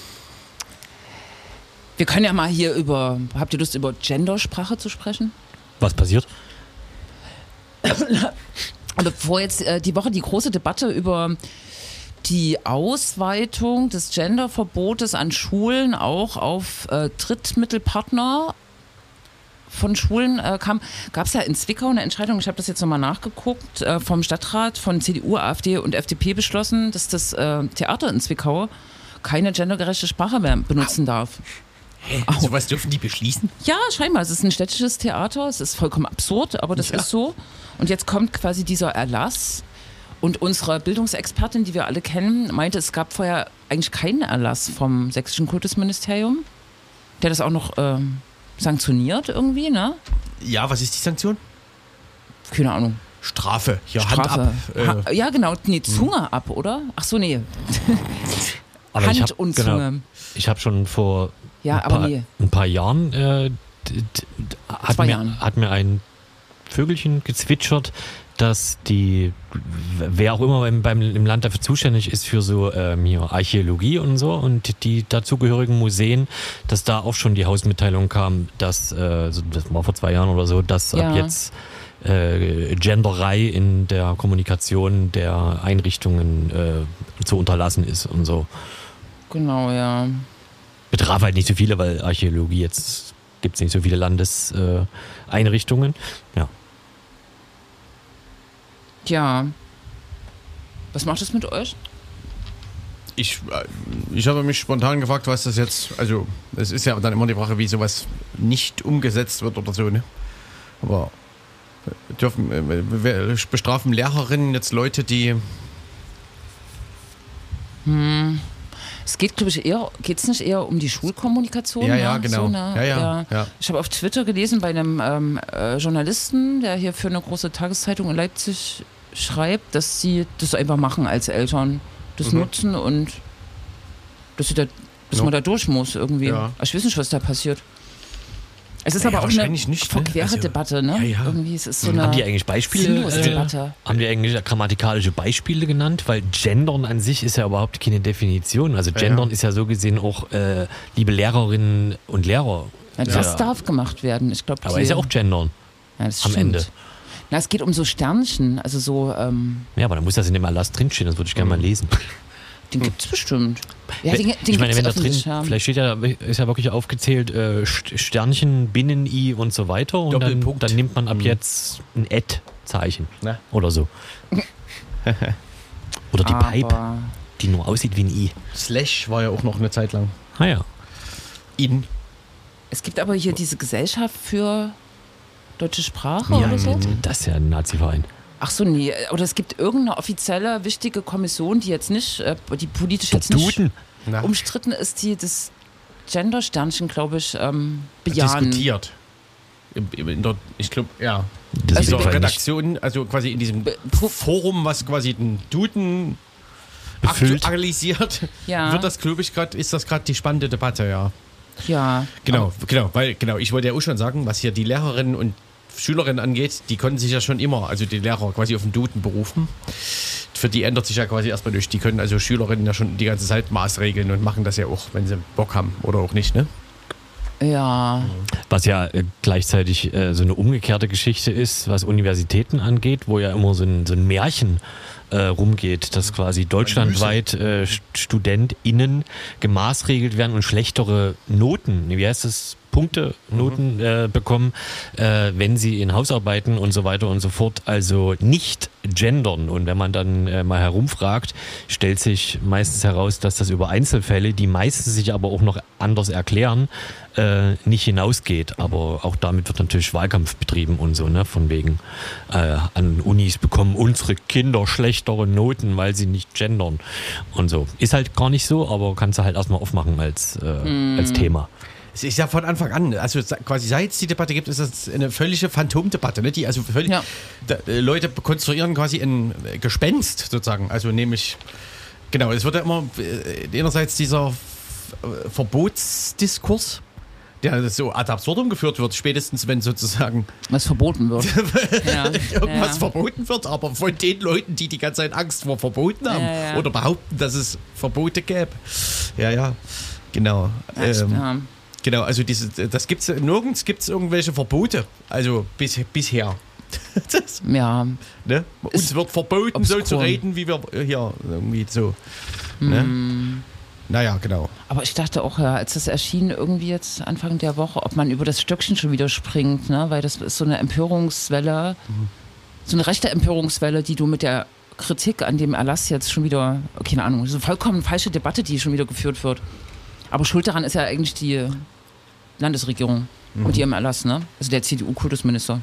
Wir können ja mal hier über, habt ihr Lust über Gendersprache zu sprechen? Was passiert? Bevor jetzt äh, die Woche die große Debatte über die Ausweitung des Genderverbotes an Schulen auch auf äh, Drittmittelpartner von Schulen äh, kam, gab es ja in Zwickau eine Entscheidung, ich habe das jetzt nochmal nachgeguckt, äh, vom Stadtrat von CDU, AfD und FDP beschlossen, dass das äh, Theater in Zwickau keine gendergerechte Sprache mehr benutzen darf. So was dürfen die beschließen? Ja, scheinbar. Es ist ein städtisches Theater. Es ist vollkommen absurd, aber das Ja. ist so. Und jetzt kommt quasi dieser Erlass. Und unsere Bildungsexpertin, die wir alle kennen, meinte, es gab vorher eigentlich keinen Erlass vom sächsischen Kultusministerium, der das auch noch ähm, sanktioniert irgendwie, ne? Ja, was ist die Sanktion? Keine Ahnung. Strafe. Ja, Hand Strafe. ab. Äh, ha ja, genau. Nee, Zunge ab, oder? Ach so, nee. Aber Hand hab, und genau, Zunge. Ich habe schon vor Ja, ein, paar, nee. ein paar Jahren äh, hat, Zwei mir, Jahren. hat mir ein Vögelchen gezwitschert, dass die, wer auch immer beim, beim, im Land dafür zuständig ist für so ähm, hier Archäologie und so und die dazugehörigen Museen, dass da auch schon die Hausmitteilung kam, dass, äh, das war vor zwei Jahren oder so, dass Ja. ab jetzt äh, Genderei in der Kommunikation der Einrichtungen äh, zu unterlassen ist und so. Genau, ja. Betraf halt nicht so viele, weil Archäologie jetzt gibt es nicht so viele Landeseinrichtungen. Einrichtungen. ja. Ja. Was macht das mit euch? ich, äh, ich habe mich spontan gefragt, was das jetzt, also es ist ja dann immer die Frage, wie sowas nicht umgesetzt wird oder so, ne? Aber äh, dürfen, äh, wer- bestrafen Lehrerinnen jetzt Leute, die Es geht, glaube ich, eher, geht es nicht eher um die Schulkommunikation? Ja, ja, genau. ne? Ja, ja, ja. Ich habe auf Twitter gelesen bei einem ähm, äh, Journalisten, der hier für eine große Tageszeitung in Leipzig schreibt, dass sie das einfach machen als Eltern. Das Mhm. nutzen und dass, sie da, dass Ja. man da durch muss irgendwie. Ja. Ich weiß nicht, was da passiert. Es ist Ja, aber auch eine wahrscheinlich nicht, ne? verquere Also, Debatte, ne? ja, ja. Irgendwie es ist so Haben eine die eigentlich Beispiele? Äh, Debatte. haben die eigentlich grammatikalische Beispiele genannt? Weil Gendern an sich ist ja überhaupt keine Definition. Also Gendern ja. ist ja so gesehen auch äh, liebe Lehrerinnen und Lehrer. Ja, das Ja. darf gemacht werden. Ich glaube, Aber ist ja auch Gendern ja, das am stimmt. Ende. Na, es geht um so Sternchen, also so, ähm, Ja, aber dann muss das in dem Erlass drinstehen, das würde ich gerne mal lesen. den gibt es bestimmt. Ja, den, den ich meine, wenn da drin, vielleicht steht ja, ist ja wirklich aufgezählt, äh, St- Sternchen, Binnen-I und so weiter. Und dann, Doppelpunkt. dann nimmt man ab Mhm. jetzt ein Ad-Zeichen oder so. oder die Pipe, Aber die nur aussieht wie ein I. Slash war ja auch noch eine Zeit lang. Ah ja. In. es gibt aber hier diese Gesellschaft für deutsche Sprache ja oder so. Das ist ja ein Nazi-Verein. Ach so, nee. Oder es gibt irgendeine offizielle, wichtige Kommission, die jetzt nicht, äh, die politisch jetzt nicht. Na, umstritten ist, die das Gender-Sternchen, glaube ich, ähm, bejahen. diskutiert. In der, ich glaube, ja. Das In Fall nicht Redaktion, also quasi in diesem Be- Forum, was quasi den Duden befüllt. aktualisiert, Ja. wird das, glaube ich, gerade, ist das gerade die spannende Debatte, ja. Ja. Genau, genau, weil, genau, ich wollte ja auch schon sagen, was hier die Lehrerinnen und Schülerinnen angeht, die konnten sich ja schon immer, also die Lehrer quasi auf den Duden berufen. Für die ändert sich ja quasi erstmal nichts. Die können also Schülerinnen ja schon die ganze Zeit maßregeln und machen das ja auch, wenn sie Bock haben oder auch nicht, ne? Ja. Was ja äh, gleichzeitig äh, so eine umgekehrte Geschichte ist, was Universitäten angeht, wo ja immer so ein, so ein Märchen äh, rumgeht, dass quasi deutschlandweit äh, St- StudentInnen gemaßregelt werden und schlechtere Noten, wie heißt das, Punkte, Noten äh, bekommen, äh, wenn sie in Hausarbeiten und so weiter und so fort, also nicht gendern. Und wenn man dann äh, mal herumfragt, stellt sich meistens heraus, dass das über Einzelfälle, die meistens sich aber auch noch anders erklären, äh, nicht hinausgeht. Aber auch damit wird natürlich Wahlkampf betrieben und so, ne? Von wegen äh, an Unis bekommen unsere Kinder schlechtere Noten, weil sie nicht gendern und so. Ist halt gar nicht so, aber kannst du halt erstmal aufmachen als, äh, als Thema. Es ist ja von Anfang an, also quasi seit es die Debatte gibt, ist das eine völlige Phantomdebatte, ne? Die also völlig, Ja. da, äh, Leute konstruieren quasi ein äh, Gespenst sozusagen. Also nämlich, genau, es wird ja immer äh, einerseits dieser äh, Verbotsdiskurs, der so ad absurdum geführt wird, spätestens wenn sozusagen Was verboten wird. ja. irgendwas ja. verboten wird, aber von den Leuten, die die ganze Zeit Angst vor Verboten haben Ja, oder behaupten, dass es Verbote gäbe. Ja, ja, genau. Ähm, ja. Genau, also diese, das gibt's nirgends gibt es irgendwelche Verbote. Also bis, bisher. das, ja. ne? Uns wird verboten, so zu obskur. reden, wie wir hier irgendwie so. Ne? Mm. Naja, genau. Aber ich dachte auch, ja, als das erschien, irgendwie jetzt Anfang der Woche, ob man über das Stöckchen schon wieder springt, ne? weil das ist so eine Empörungswelle, so eine rechte Empörungswelle, die du mit der Kritik an dem Erlass jetzt schon wieder, keine Ahnung, so eine vollkommen falsche Debatte, die schon wieder geführt wird. Aber schuld daran ist ja eigentlich die Landesregierung mit ihrem Erlass, ne? Also der CDU-Kultusminister.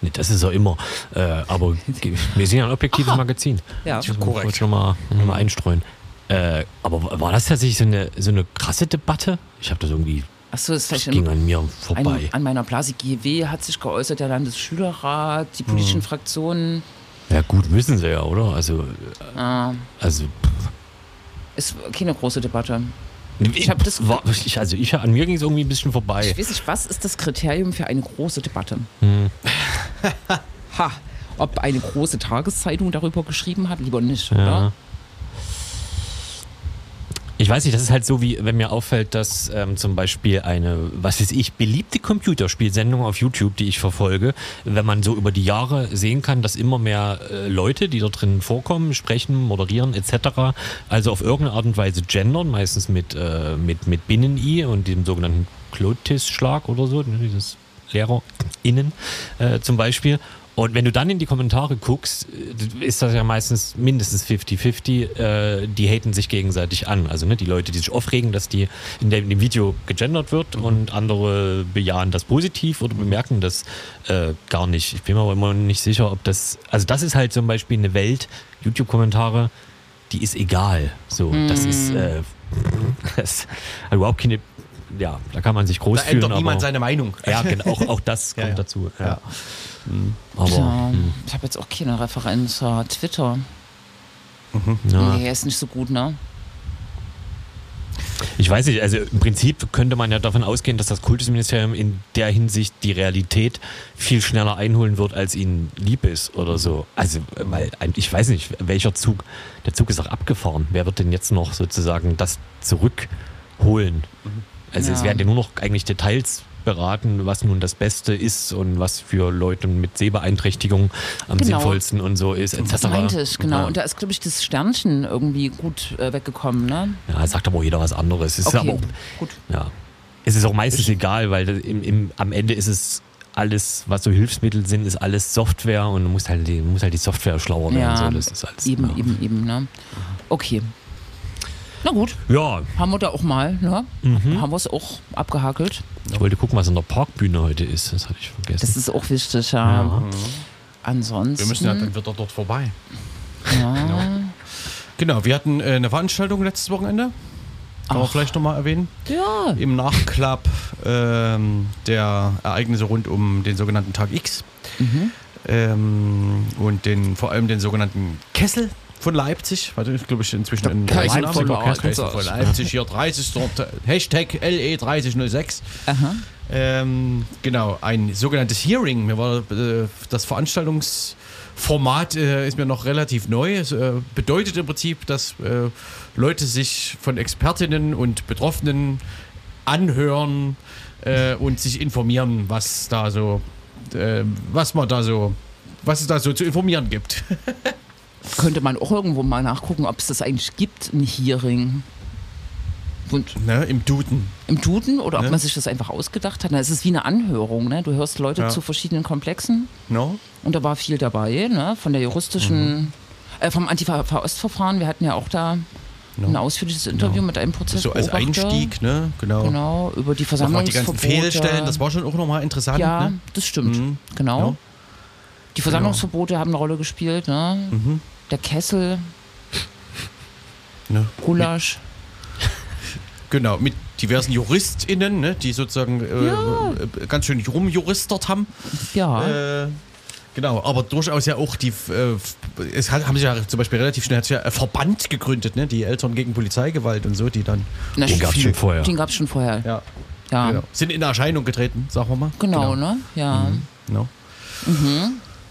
Nee, das ist ja immer. Äh, aber wir sind ja ein objektives Magazin. Ja. Das Korrekt. wollte ich nochmal noch mal einstreuen. Äh, aber war das tatsächlich so eine, so eine krasse Debatte? Ich habe das irgendwie, Achso, das ging ein, an mir vorbei. an meiner Blase GW hat sich geäußert, der Landesschülerrat, die politischen Hm. Fraktionen. Ja gut, müssen sie ja, oder? Also, Äh, also ist keine große Debatte. Ich hab das- ich, also ich, an mir ging es irgendwie ein bisschen vorbei. Ich weiß nicht, was ist das Kriterium für eine große Debatte? Hm. ha, ob eine große Tageszeitung darüber geschrieben hat, lieber nicht, Ja. oder? Ich weiß nicht, das ist halt so, wie wenn mir auffällt, dass ähm, zum Beispiel eine, was weiß ich, beliebte Computerspielsendung auf YouTube, die ich verfolge, wenn man so über die Jahre sehen kann, dass immer mehr äh, Leute, die da drin vorkommen, sprechen, moderieren etc., also auf irgendeine Art und Weise gendern, meistens mit, äh, mit, mit Binnen-I und dem sogenannten Klotis-Schlag oder so, ne, dieses LehrerInnen äh, zum Beispiel. Und wenn du dann in die Kommentare guckst, ist das ja meistens mindestens 50-50. Äh, die haten sich gegenseitig an. Also ne, die Leute, die sich aufregen, dass die in, der, in dem Video gegendert wird und andere bejahen das positiv oder bemerken das äh, gar nicht. Ich bin mir aber immer nicht sicher, ob das. Also das ist halt zum Beispiel eine Welt, YouTube-Kommentare, die ist egal. So, das ist. Äh, das hat überhaupt keine. Ja, da kann man sich groß Da fühlen. ändert niemand seine Meinung. ja, genau, auch, auch das Ja, kommt ja. dazu. Ja. Ja. Aber Ja, hm, ich habe jetzt auch keine Referenz zur Twitter. ja. Nee, ist nicht so gut, ne? ich weiß nicht, also im Prinzip könnte man ja davon ausgehen, dass das Kultusministerium in der Hinsicht die Realität viel schneller einholen wird, als ihnen lieb ist oder so. Also, weil ich weiß nicht, welcher Zug, der Zug ist auch abgefahren. Wer wird denn jetzt noch sozusagen das zurückholen? Also es Ja. werden ja nur noch eigentlich Details beraten, was nun das Beste ist und was für Leute mit Sehbeeinträchtigung am Genau. sinnvollsten und so ist, etc. Das meinte ich, genau. Ja. Und da ist, glaube ich, das Sternchen irgendwie gut äh, weggekommen, ne? Ja, sagt aber auch jeder was anderes. Es ist aber auch, gut. ja. Es ist auch meistens egal, weil im, im, am Ende ist es alles, was so Hilfsmittel sind, ist alles Software und du musst halt die, muss halt die Software schlauer werden. Ja, So, das ist alles, eben, ja. eben, eben, ne? Okay. Na gut, Ja, haben wir da auch mal, ne? Mhm. Haben wir es auch abgehakelt. ich wollte gucken, was an der Parkbühne heute ist. Das hatte ich vergessen. Das ist auch wichtig, ja. Ja. Ansonsten. Wir müssen ja dann wieder dort vorbei. ja. Genau, wir hatten äh, eine Veranstaltung letztes Wochenende. Kann man vielleicht nochmal erwähnen. ja. Im Nachklapp ähm, der Ereignisse rund um den sogenannten Tag X. Mhm. Ähm, und den, vor allem den sogenannten Kessel. Von Leipzig. Warte, ich glaube, ich inzwischen in von war Leipzig. Von Leipzig hier 30. dort, Hashtag E LE3006. Aha. Ähm, genau, ein sogenanntes Hearing. Mir war äh, das Veranstaltungsformat äh, ist mir noch relativ neu. Es äh, bedeutet im Prinzip, dass äh, Leute sich von Expertinnen und Betroffenen anhören äh, und sich informieren, was da so, äh, was man da so, was es da so zu informieren gibt. Könnte man auch irgendwo mal nachgucken, ob es das eigentlich gibt, ein Hearing. Und ne, Im Duden. im Duden oder ob Ne? man sich das einfach ausgedacht hat. Na, Es ist wie eine Anhörung. Ne? Du hörst Leute Ja. zu verschiedenen Komplexen No? und da war viel dabei, ne? von der juristischen, Mhm. äh, vom Antifa-Ostverfahren. Wir hatten ja auch da No. ein ausführliches Interview Genau. mit einem Prozess. So als Einstieg, ne? Genau. Genau, über die noch die Versammlungsverbote. ganzen Fehlstellen, das war schon auch nochmal interessant. Ja, Ne? das stimmt. Mhm. Genau. Die Versammlungsverbote haben eine Rolle gespielt. Ne? Mhm. Der Kessel, Ne? Gulasch. Genau, mit diversen JuristInnen, ne, die sozusagen äh, Ja. äh, ganz schön rumjuristert haben. Ja. Äh, genau, aber durchaus ja auch die, äh, es hat, haben sich ja zum Beispiel relativ schnell ja ein Verband gegründet, ne, die Eltern gegen Polizeigewalt und so, die dann Na, Den gab es schon vorher. Den gab es schon vorher. ja, Ja. genau, sind in Erscheinung getreten, sagen wir mal. Genau, ne? Ja. Genau.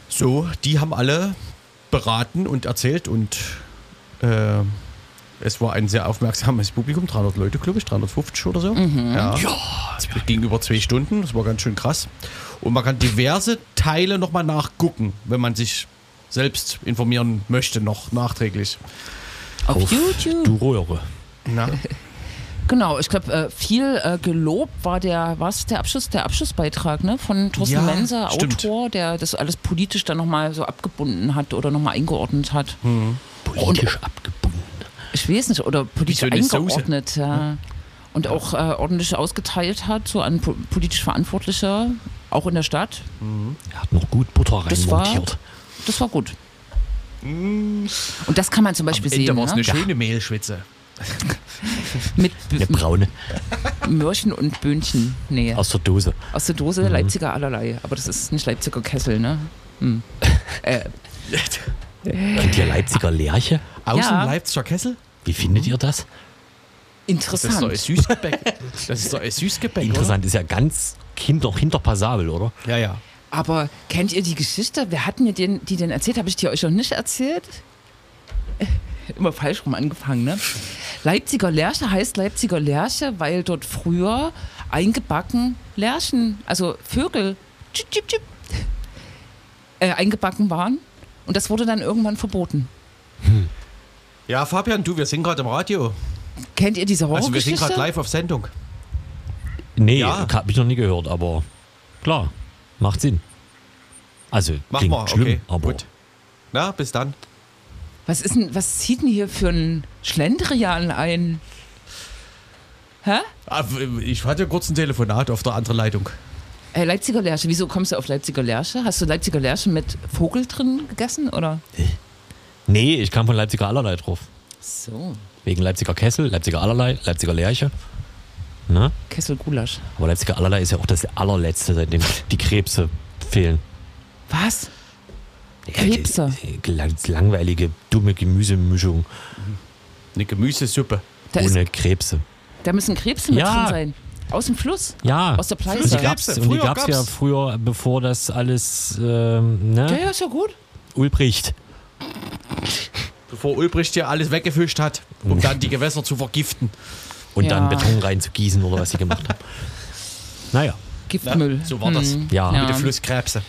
So, die haben alle beraten und erzählt und äh, es war ein sehr aufmerksames Publikum, 300 Leute, glaube ich, 350 oder so. Ja, das ging über zwei Stunden, das war ganz schön krass. Und man kann diverse Teile nochmal nachgucken, wenn man sich selbst informieren möchte, noch nachträglich. Auf, YouTube. Du Röhre. Na? Genau, ich glaube, äh, viel äh, gelobt war der, was der Abschluss, der Abschlussbeitrag, ne? Von Thorsten Ja, Menser, stimmt. Autor, der das alles politisch dann nochmal so abgebunden hat oder nochmal eingeordnet hat. Politisch abgebunden. Ich weiß nicht, oder politisch eine Soße. eingeordnet, ja. Und auch äh, ordentlich ausgeteilt hat, so an po politisch Verantwortliche, auch in der Stadt. Er hat noch gut Butter Das war- reinmontiert. Das war gut. Und das kann man zum Beispiel Ende sehen, war es ne? eine schöne Mehlschwitze. mit Eine braune Möhrchen und Böhnchen. Nee, aus der Dose. aus der Dose Leipziger allerlei. Aber das ist nicht Leipziger Kessel, ne? Hm. äh, Kennt ihr Leipziger Lerche? Außen Ja. Leipziger Kessel? Wie findet ihr das? Das ist doch ein interessant. Süßgebäck. Das ist doch ein Süßgebäck, Interessant, ist ja ganz hinter, hinterpassabel, oder? oder? Ja, ja. Aber kennt ihr die Geschichte? Wer hat mir den, die denn erzählt? Habe ich die euch noch nicht erzählt? Immer falsch rum angefangen, ne? Leipziger Lerche heißt Leipziger Lerche, weil dort früher eingebacken Lerchen, also Vögel, tschip, tschip, tschip, äh, eingebacken waren. Und das wurde dann irgendwann verboten. Ja, Fabian, du, wir sind gerade im Radio. Kennt ihr diese Also wir sind Horrorgeschichte? gerade live auf Sendung. Nee, Ja. habe ich noch nie gehört, aber klar, macht Sinn. Also, Mach klingt mal, schlimm, okay. aber Gut. Na, bis dann. Was, ist denn, was zieht denn hier für ein Schlendrian ein? Hä? Ah, Ich hatte kurz ein Telefonat auf der anderen Leitung. Äh, Leipziger Lerche. Wieso kommst du auf Leipziger Lerche? Hast du Leipziger Lerche mit Vogel drin gegessen oder? nee, ich kam von Leipziger Allerlei drauf. So. Wegen Leipziger Kessel, Leipziger Allerlei, Leipziger Lerche. Ne? Kessel Gulasch. Aber Leipziger Allerlei ist ja auch das allerletzte, seitdem die Krebse fehlen. Was? Ja, Krebse? lang- langweilige, dumme Gemüsemischung Eine Gemüsesuppe. Da, ist, ohne Krebse. da müssen Krebse mit Ja. drin sein. Aus dem Fluss? Ja, Aus der Pleiße. und die Krebse. gab's, und die Früher gab's ja früher, bevor das alles, ähm, Ja, ne? ja, ist ja gut. Ulbricht. Bevor Ulbricht hier alles weggefischt hat, um dann die Gewässer zu vergiften. Und Ja. dann Beton reinzugießen oder was sie gemacht haben. Naja, Giftmüll. Ja, so war das. Hm. Ja. Mit den Flusskrebse.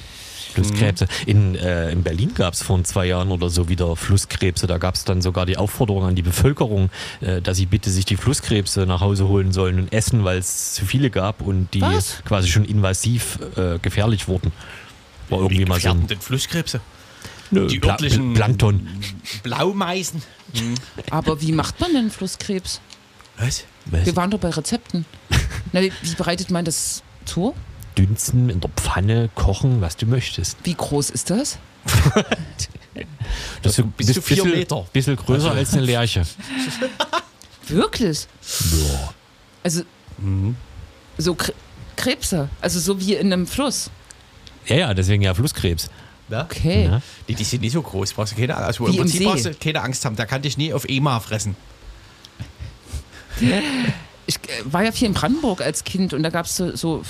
Flusskrebse. In, äh, in Berlin gab es vor zwei Jahren oder so wieder Flusskrebse. Da gab es dann sogar die Aufforderung an die Bevölkerung, äh, dass sie bitte sich die Flusskrebse nach Hause holen sollen und essen, weil es zu viele gab und die Was? quasi schon invasiv äh, gefährlich wurden. War irgendwie mal so gefährden ein den Flusskrebse. Nö, die Pla örtlichen- Plankton. Blaumeisen. Aber wie macht man denn Flusskrebs? Was? Was? Wir waren doch bei Rezepten. Na, wie, wie bereitet man das zu? Dünsten, in der Pfanne, kochen, was du möchtest. Wie groß ist das? Das Ja, bis zu vier bisschen, Meter. bisschen größer als eine Lerche. Wirklich? Ja. Also, so Kre Krebse. Also so wie in einem Fluss. ja, ja, deswegen ja Flusskrebs. Na? Okay. Ja. Die, die sind nicht so groß, brauchst du keine Angst. Also im im Prinzip See. brauchst du keine Angst haben, da kann dich nie auf EMA fressen. Ich äh, war ja viel in Brandenburg als Kind und da gab es so, so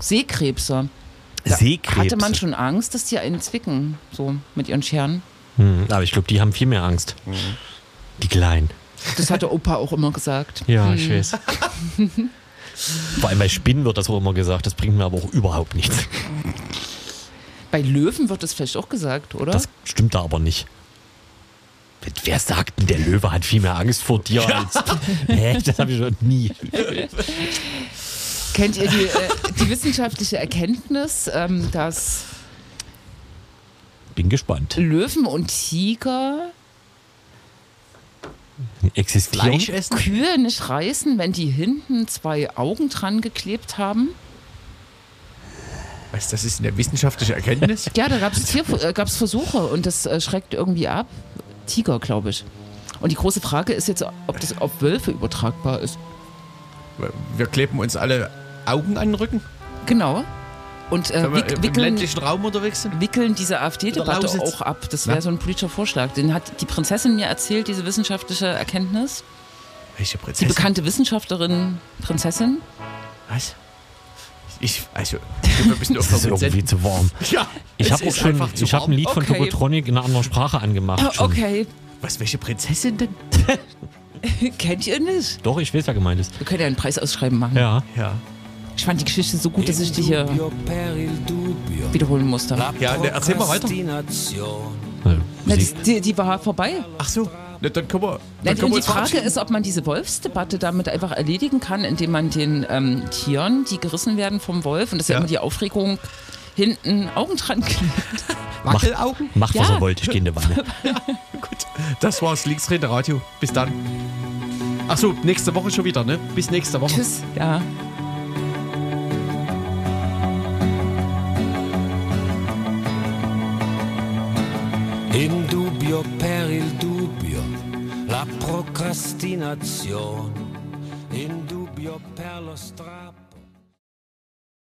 Flussseekrebse. Da Seekrebs. Hatte man schon Angst, dass die einen zwicken, so mit ihren Scheren. Hm, aber ich glaube, die haben viel mehr Angst. Die Kleinen. Das hatte Opa auch immer gesagt. Ja, ich weiß. Vor allem bei Spinnen wird das auch immer gesagt. Das bringt mir aber auch überhaupt nichts. Bei Löwen wird das vielleicht auch gesagt, oder? Das stimmt da aber nicht. Wer sagt denn, der Löwe hat viel mehr Angst vor dir als. Hä? Das habe ich schon nie. Kennt ihr die, äh, die wissenschaftliche Erkenntnis, ähm, dass Bin gespannt. Löwen und Tiger Existieren? Fleisch essen? Kühe nicht reißen, wenn die hinten zwei Augen dran geklebt haben? Was, das ist eine wissenschaftliche Erkenntnis? Ja, da gab es äh, gab's Versuche und das äh, schreckt irgendwie ab. Tiger, glaube ich. Und die große Frage ist jetzt, ob das auf Wölfe übertragbar ist. Wir kleben uns alle Augen an den Rücken, Genau. Und äh, wick, im wickeln, ländlichen Raum unterwegs sind. wickeln diese AfD-Debatte auch ab. Das wäre so ein politischer Vorschlag. Den hat die Prinzessin mir erzählt, diese wissenschaftliche Erkenntnis. Welche Die Prinzessin? bekannte Wissenschaftlerin, Prinzessin. Was? Ich, also, ich glaube, wir müssen Das ist irgendwie zu warm. Ja, Ich habe auch schon, ich habe ein. Lied von Okay. Tokotronic in einer anderen Sprache angemacht. Ah, schon. okay. Was, welche Prinzessin denn? Kennt ihr nicht? Doch, ich weiß, wer gemeint ist. Wir können ja einen Preis ausschreiben machen. Ja. Ja. Ich fand die Geschichte so gut, dass ich die hier wiederholen musste. Ja, ne, erzähl mal weiter. Na, die, die, die war vorbei. Ach so, ne, dann können wir. Na, Dann können und wir die uns Frage verabschieden. ist, ob man diese Wolfsdebatte damit einfach erledigen kann, indem man den ähm, Tieren, die gerissen werden vom Wolf, und das ist ja, Ja. immer die Aufregung, hinten Augen dran klebt. Wackelaugen? Macht, was Ja. er wollte, ich gehe in die Wanne. Gut, das war's. Linksrede Radio. Bis dann. Ach so, nächste Woche schon wieder, ne? Bis nächste Woche. Tschüss. Ja. In dubbio per il dubbio, la procrastinazione. In dubbio per lo strano.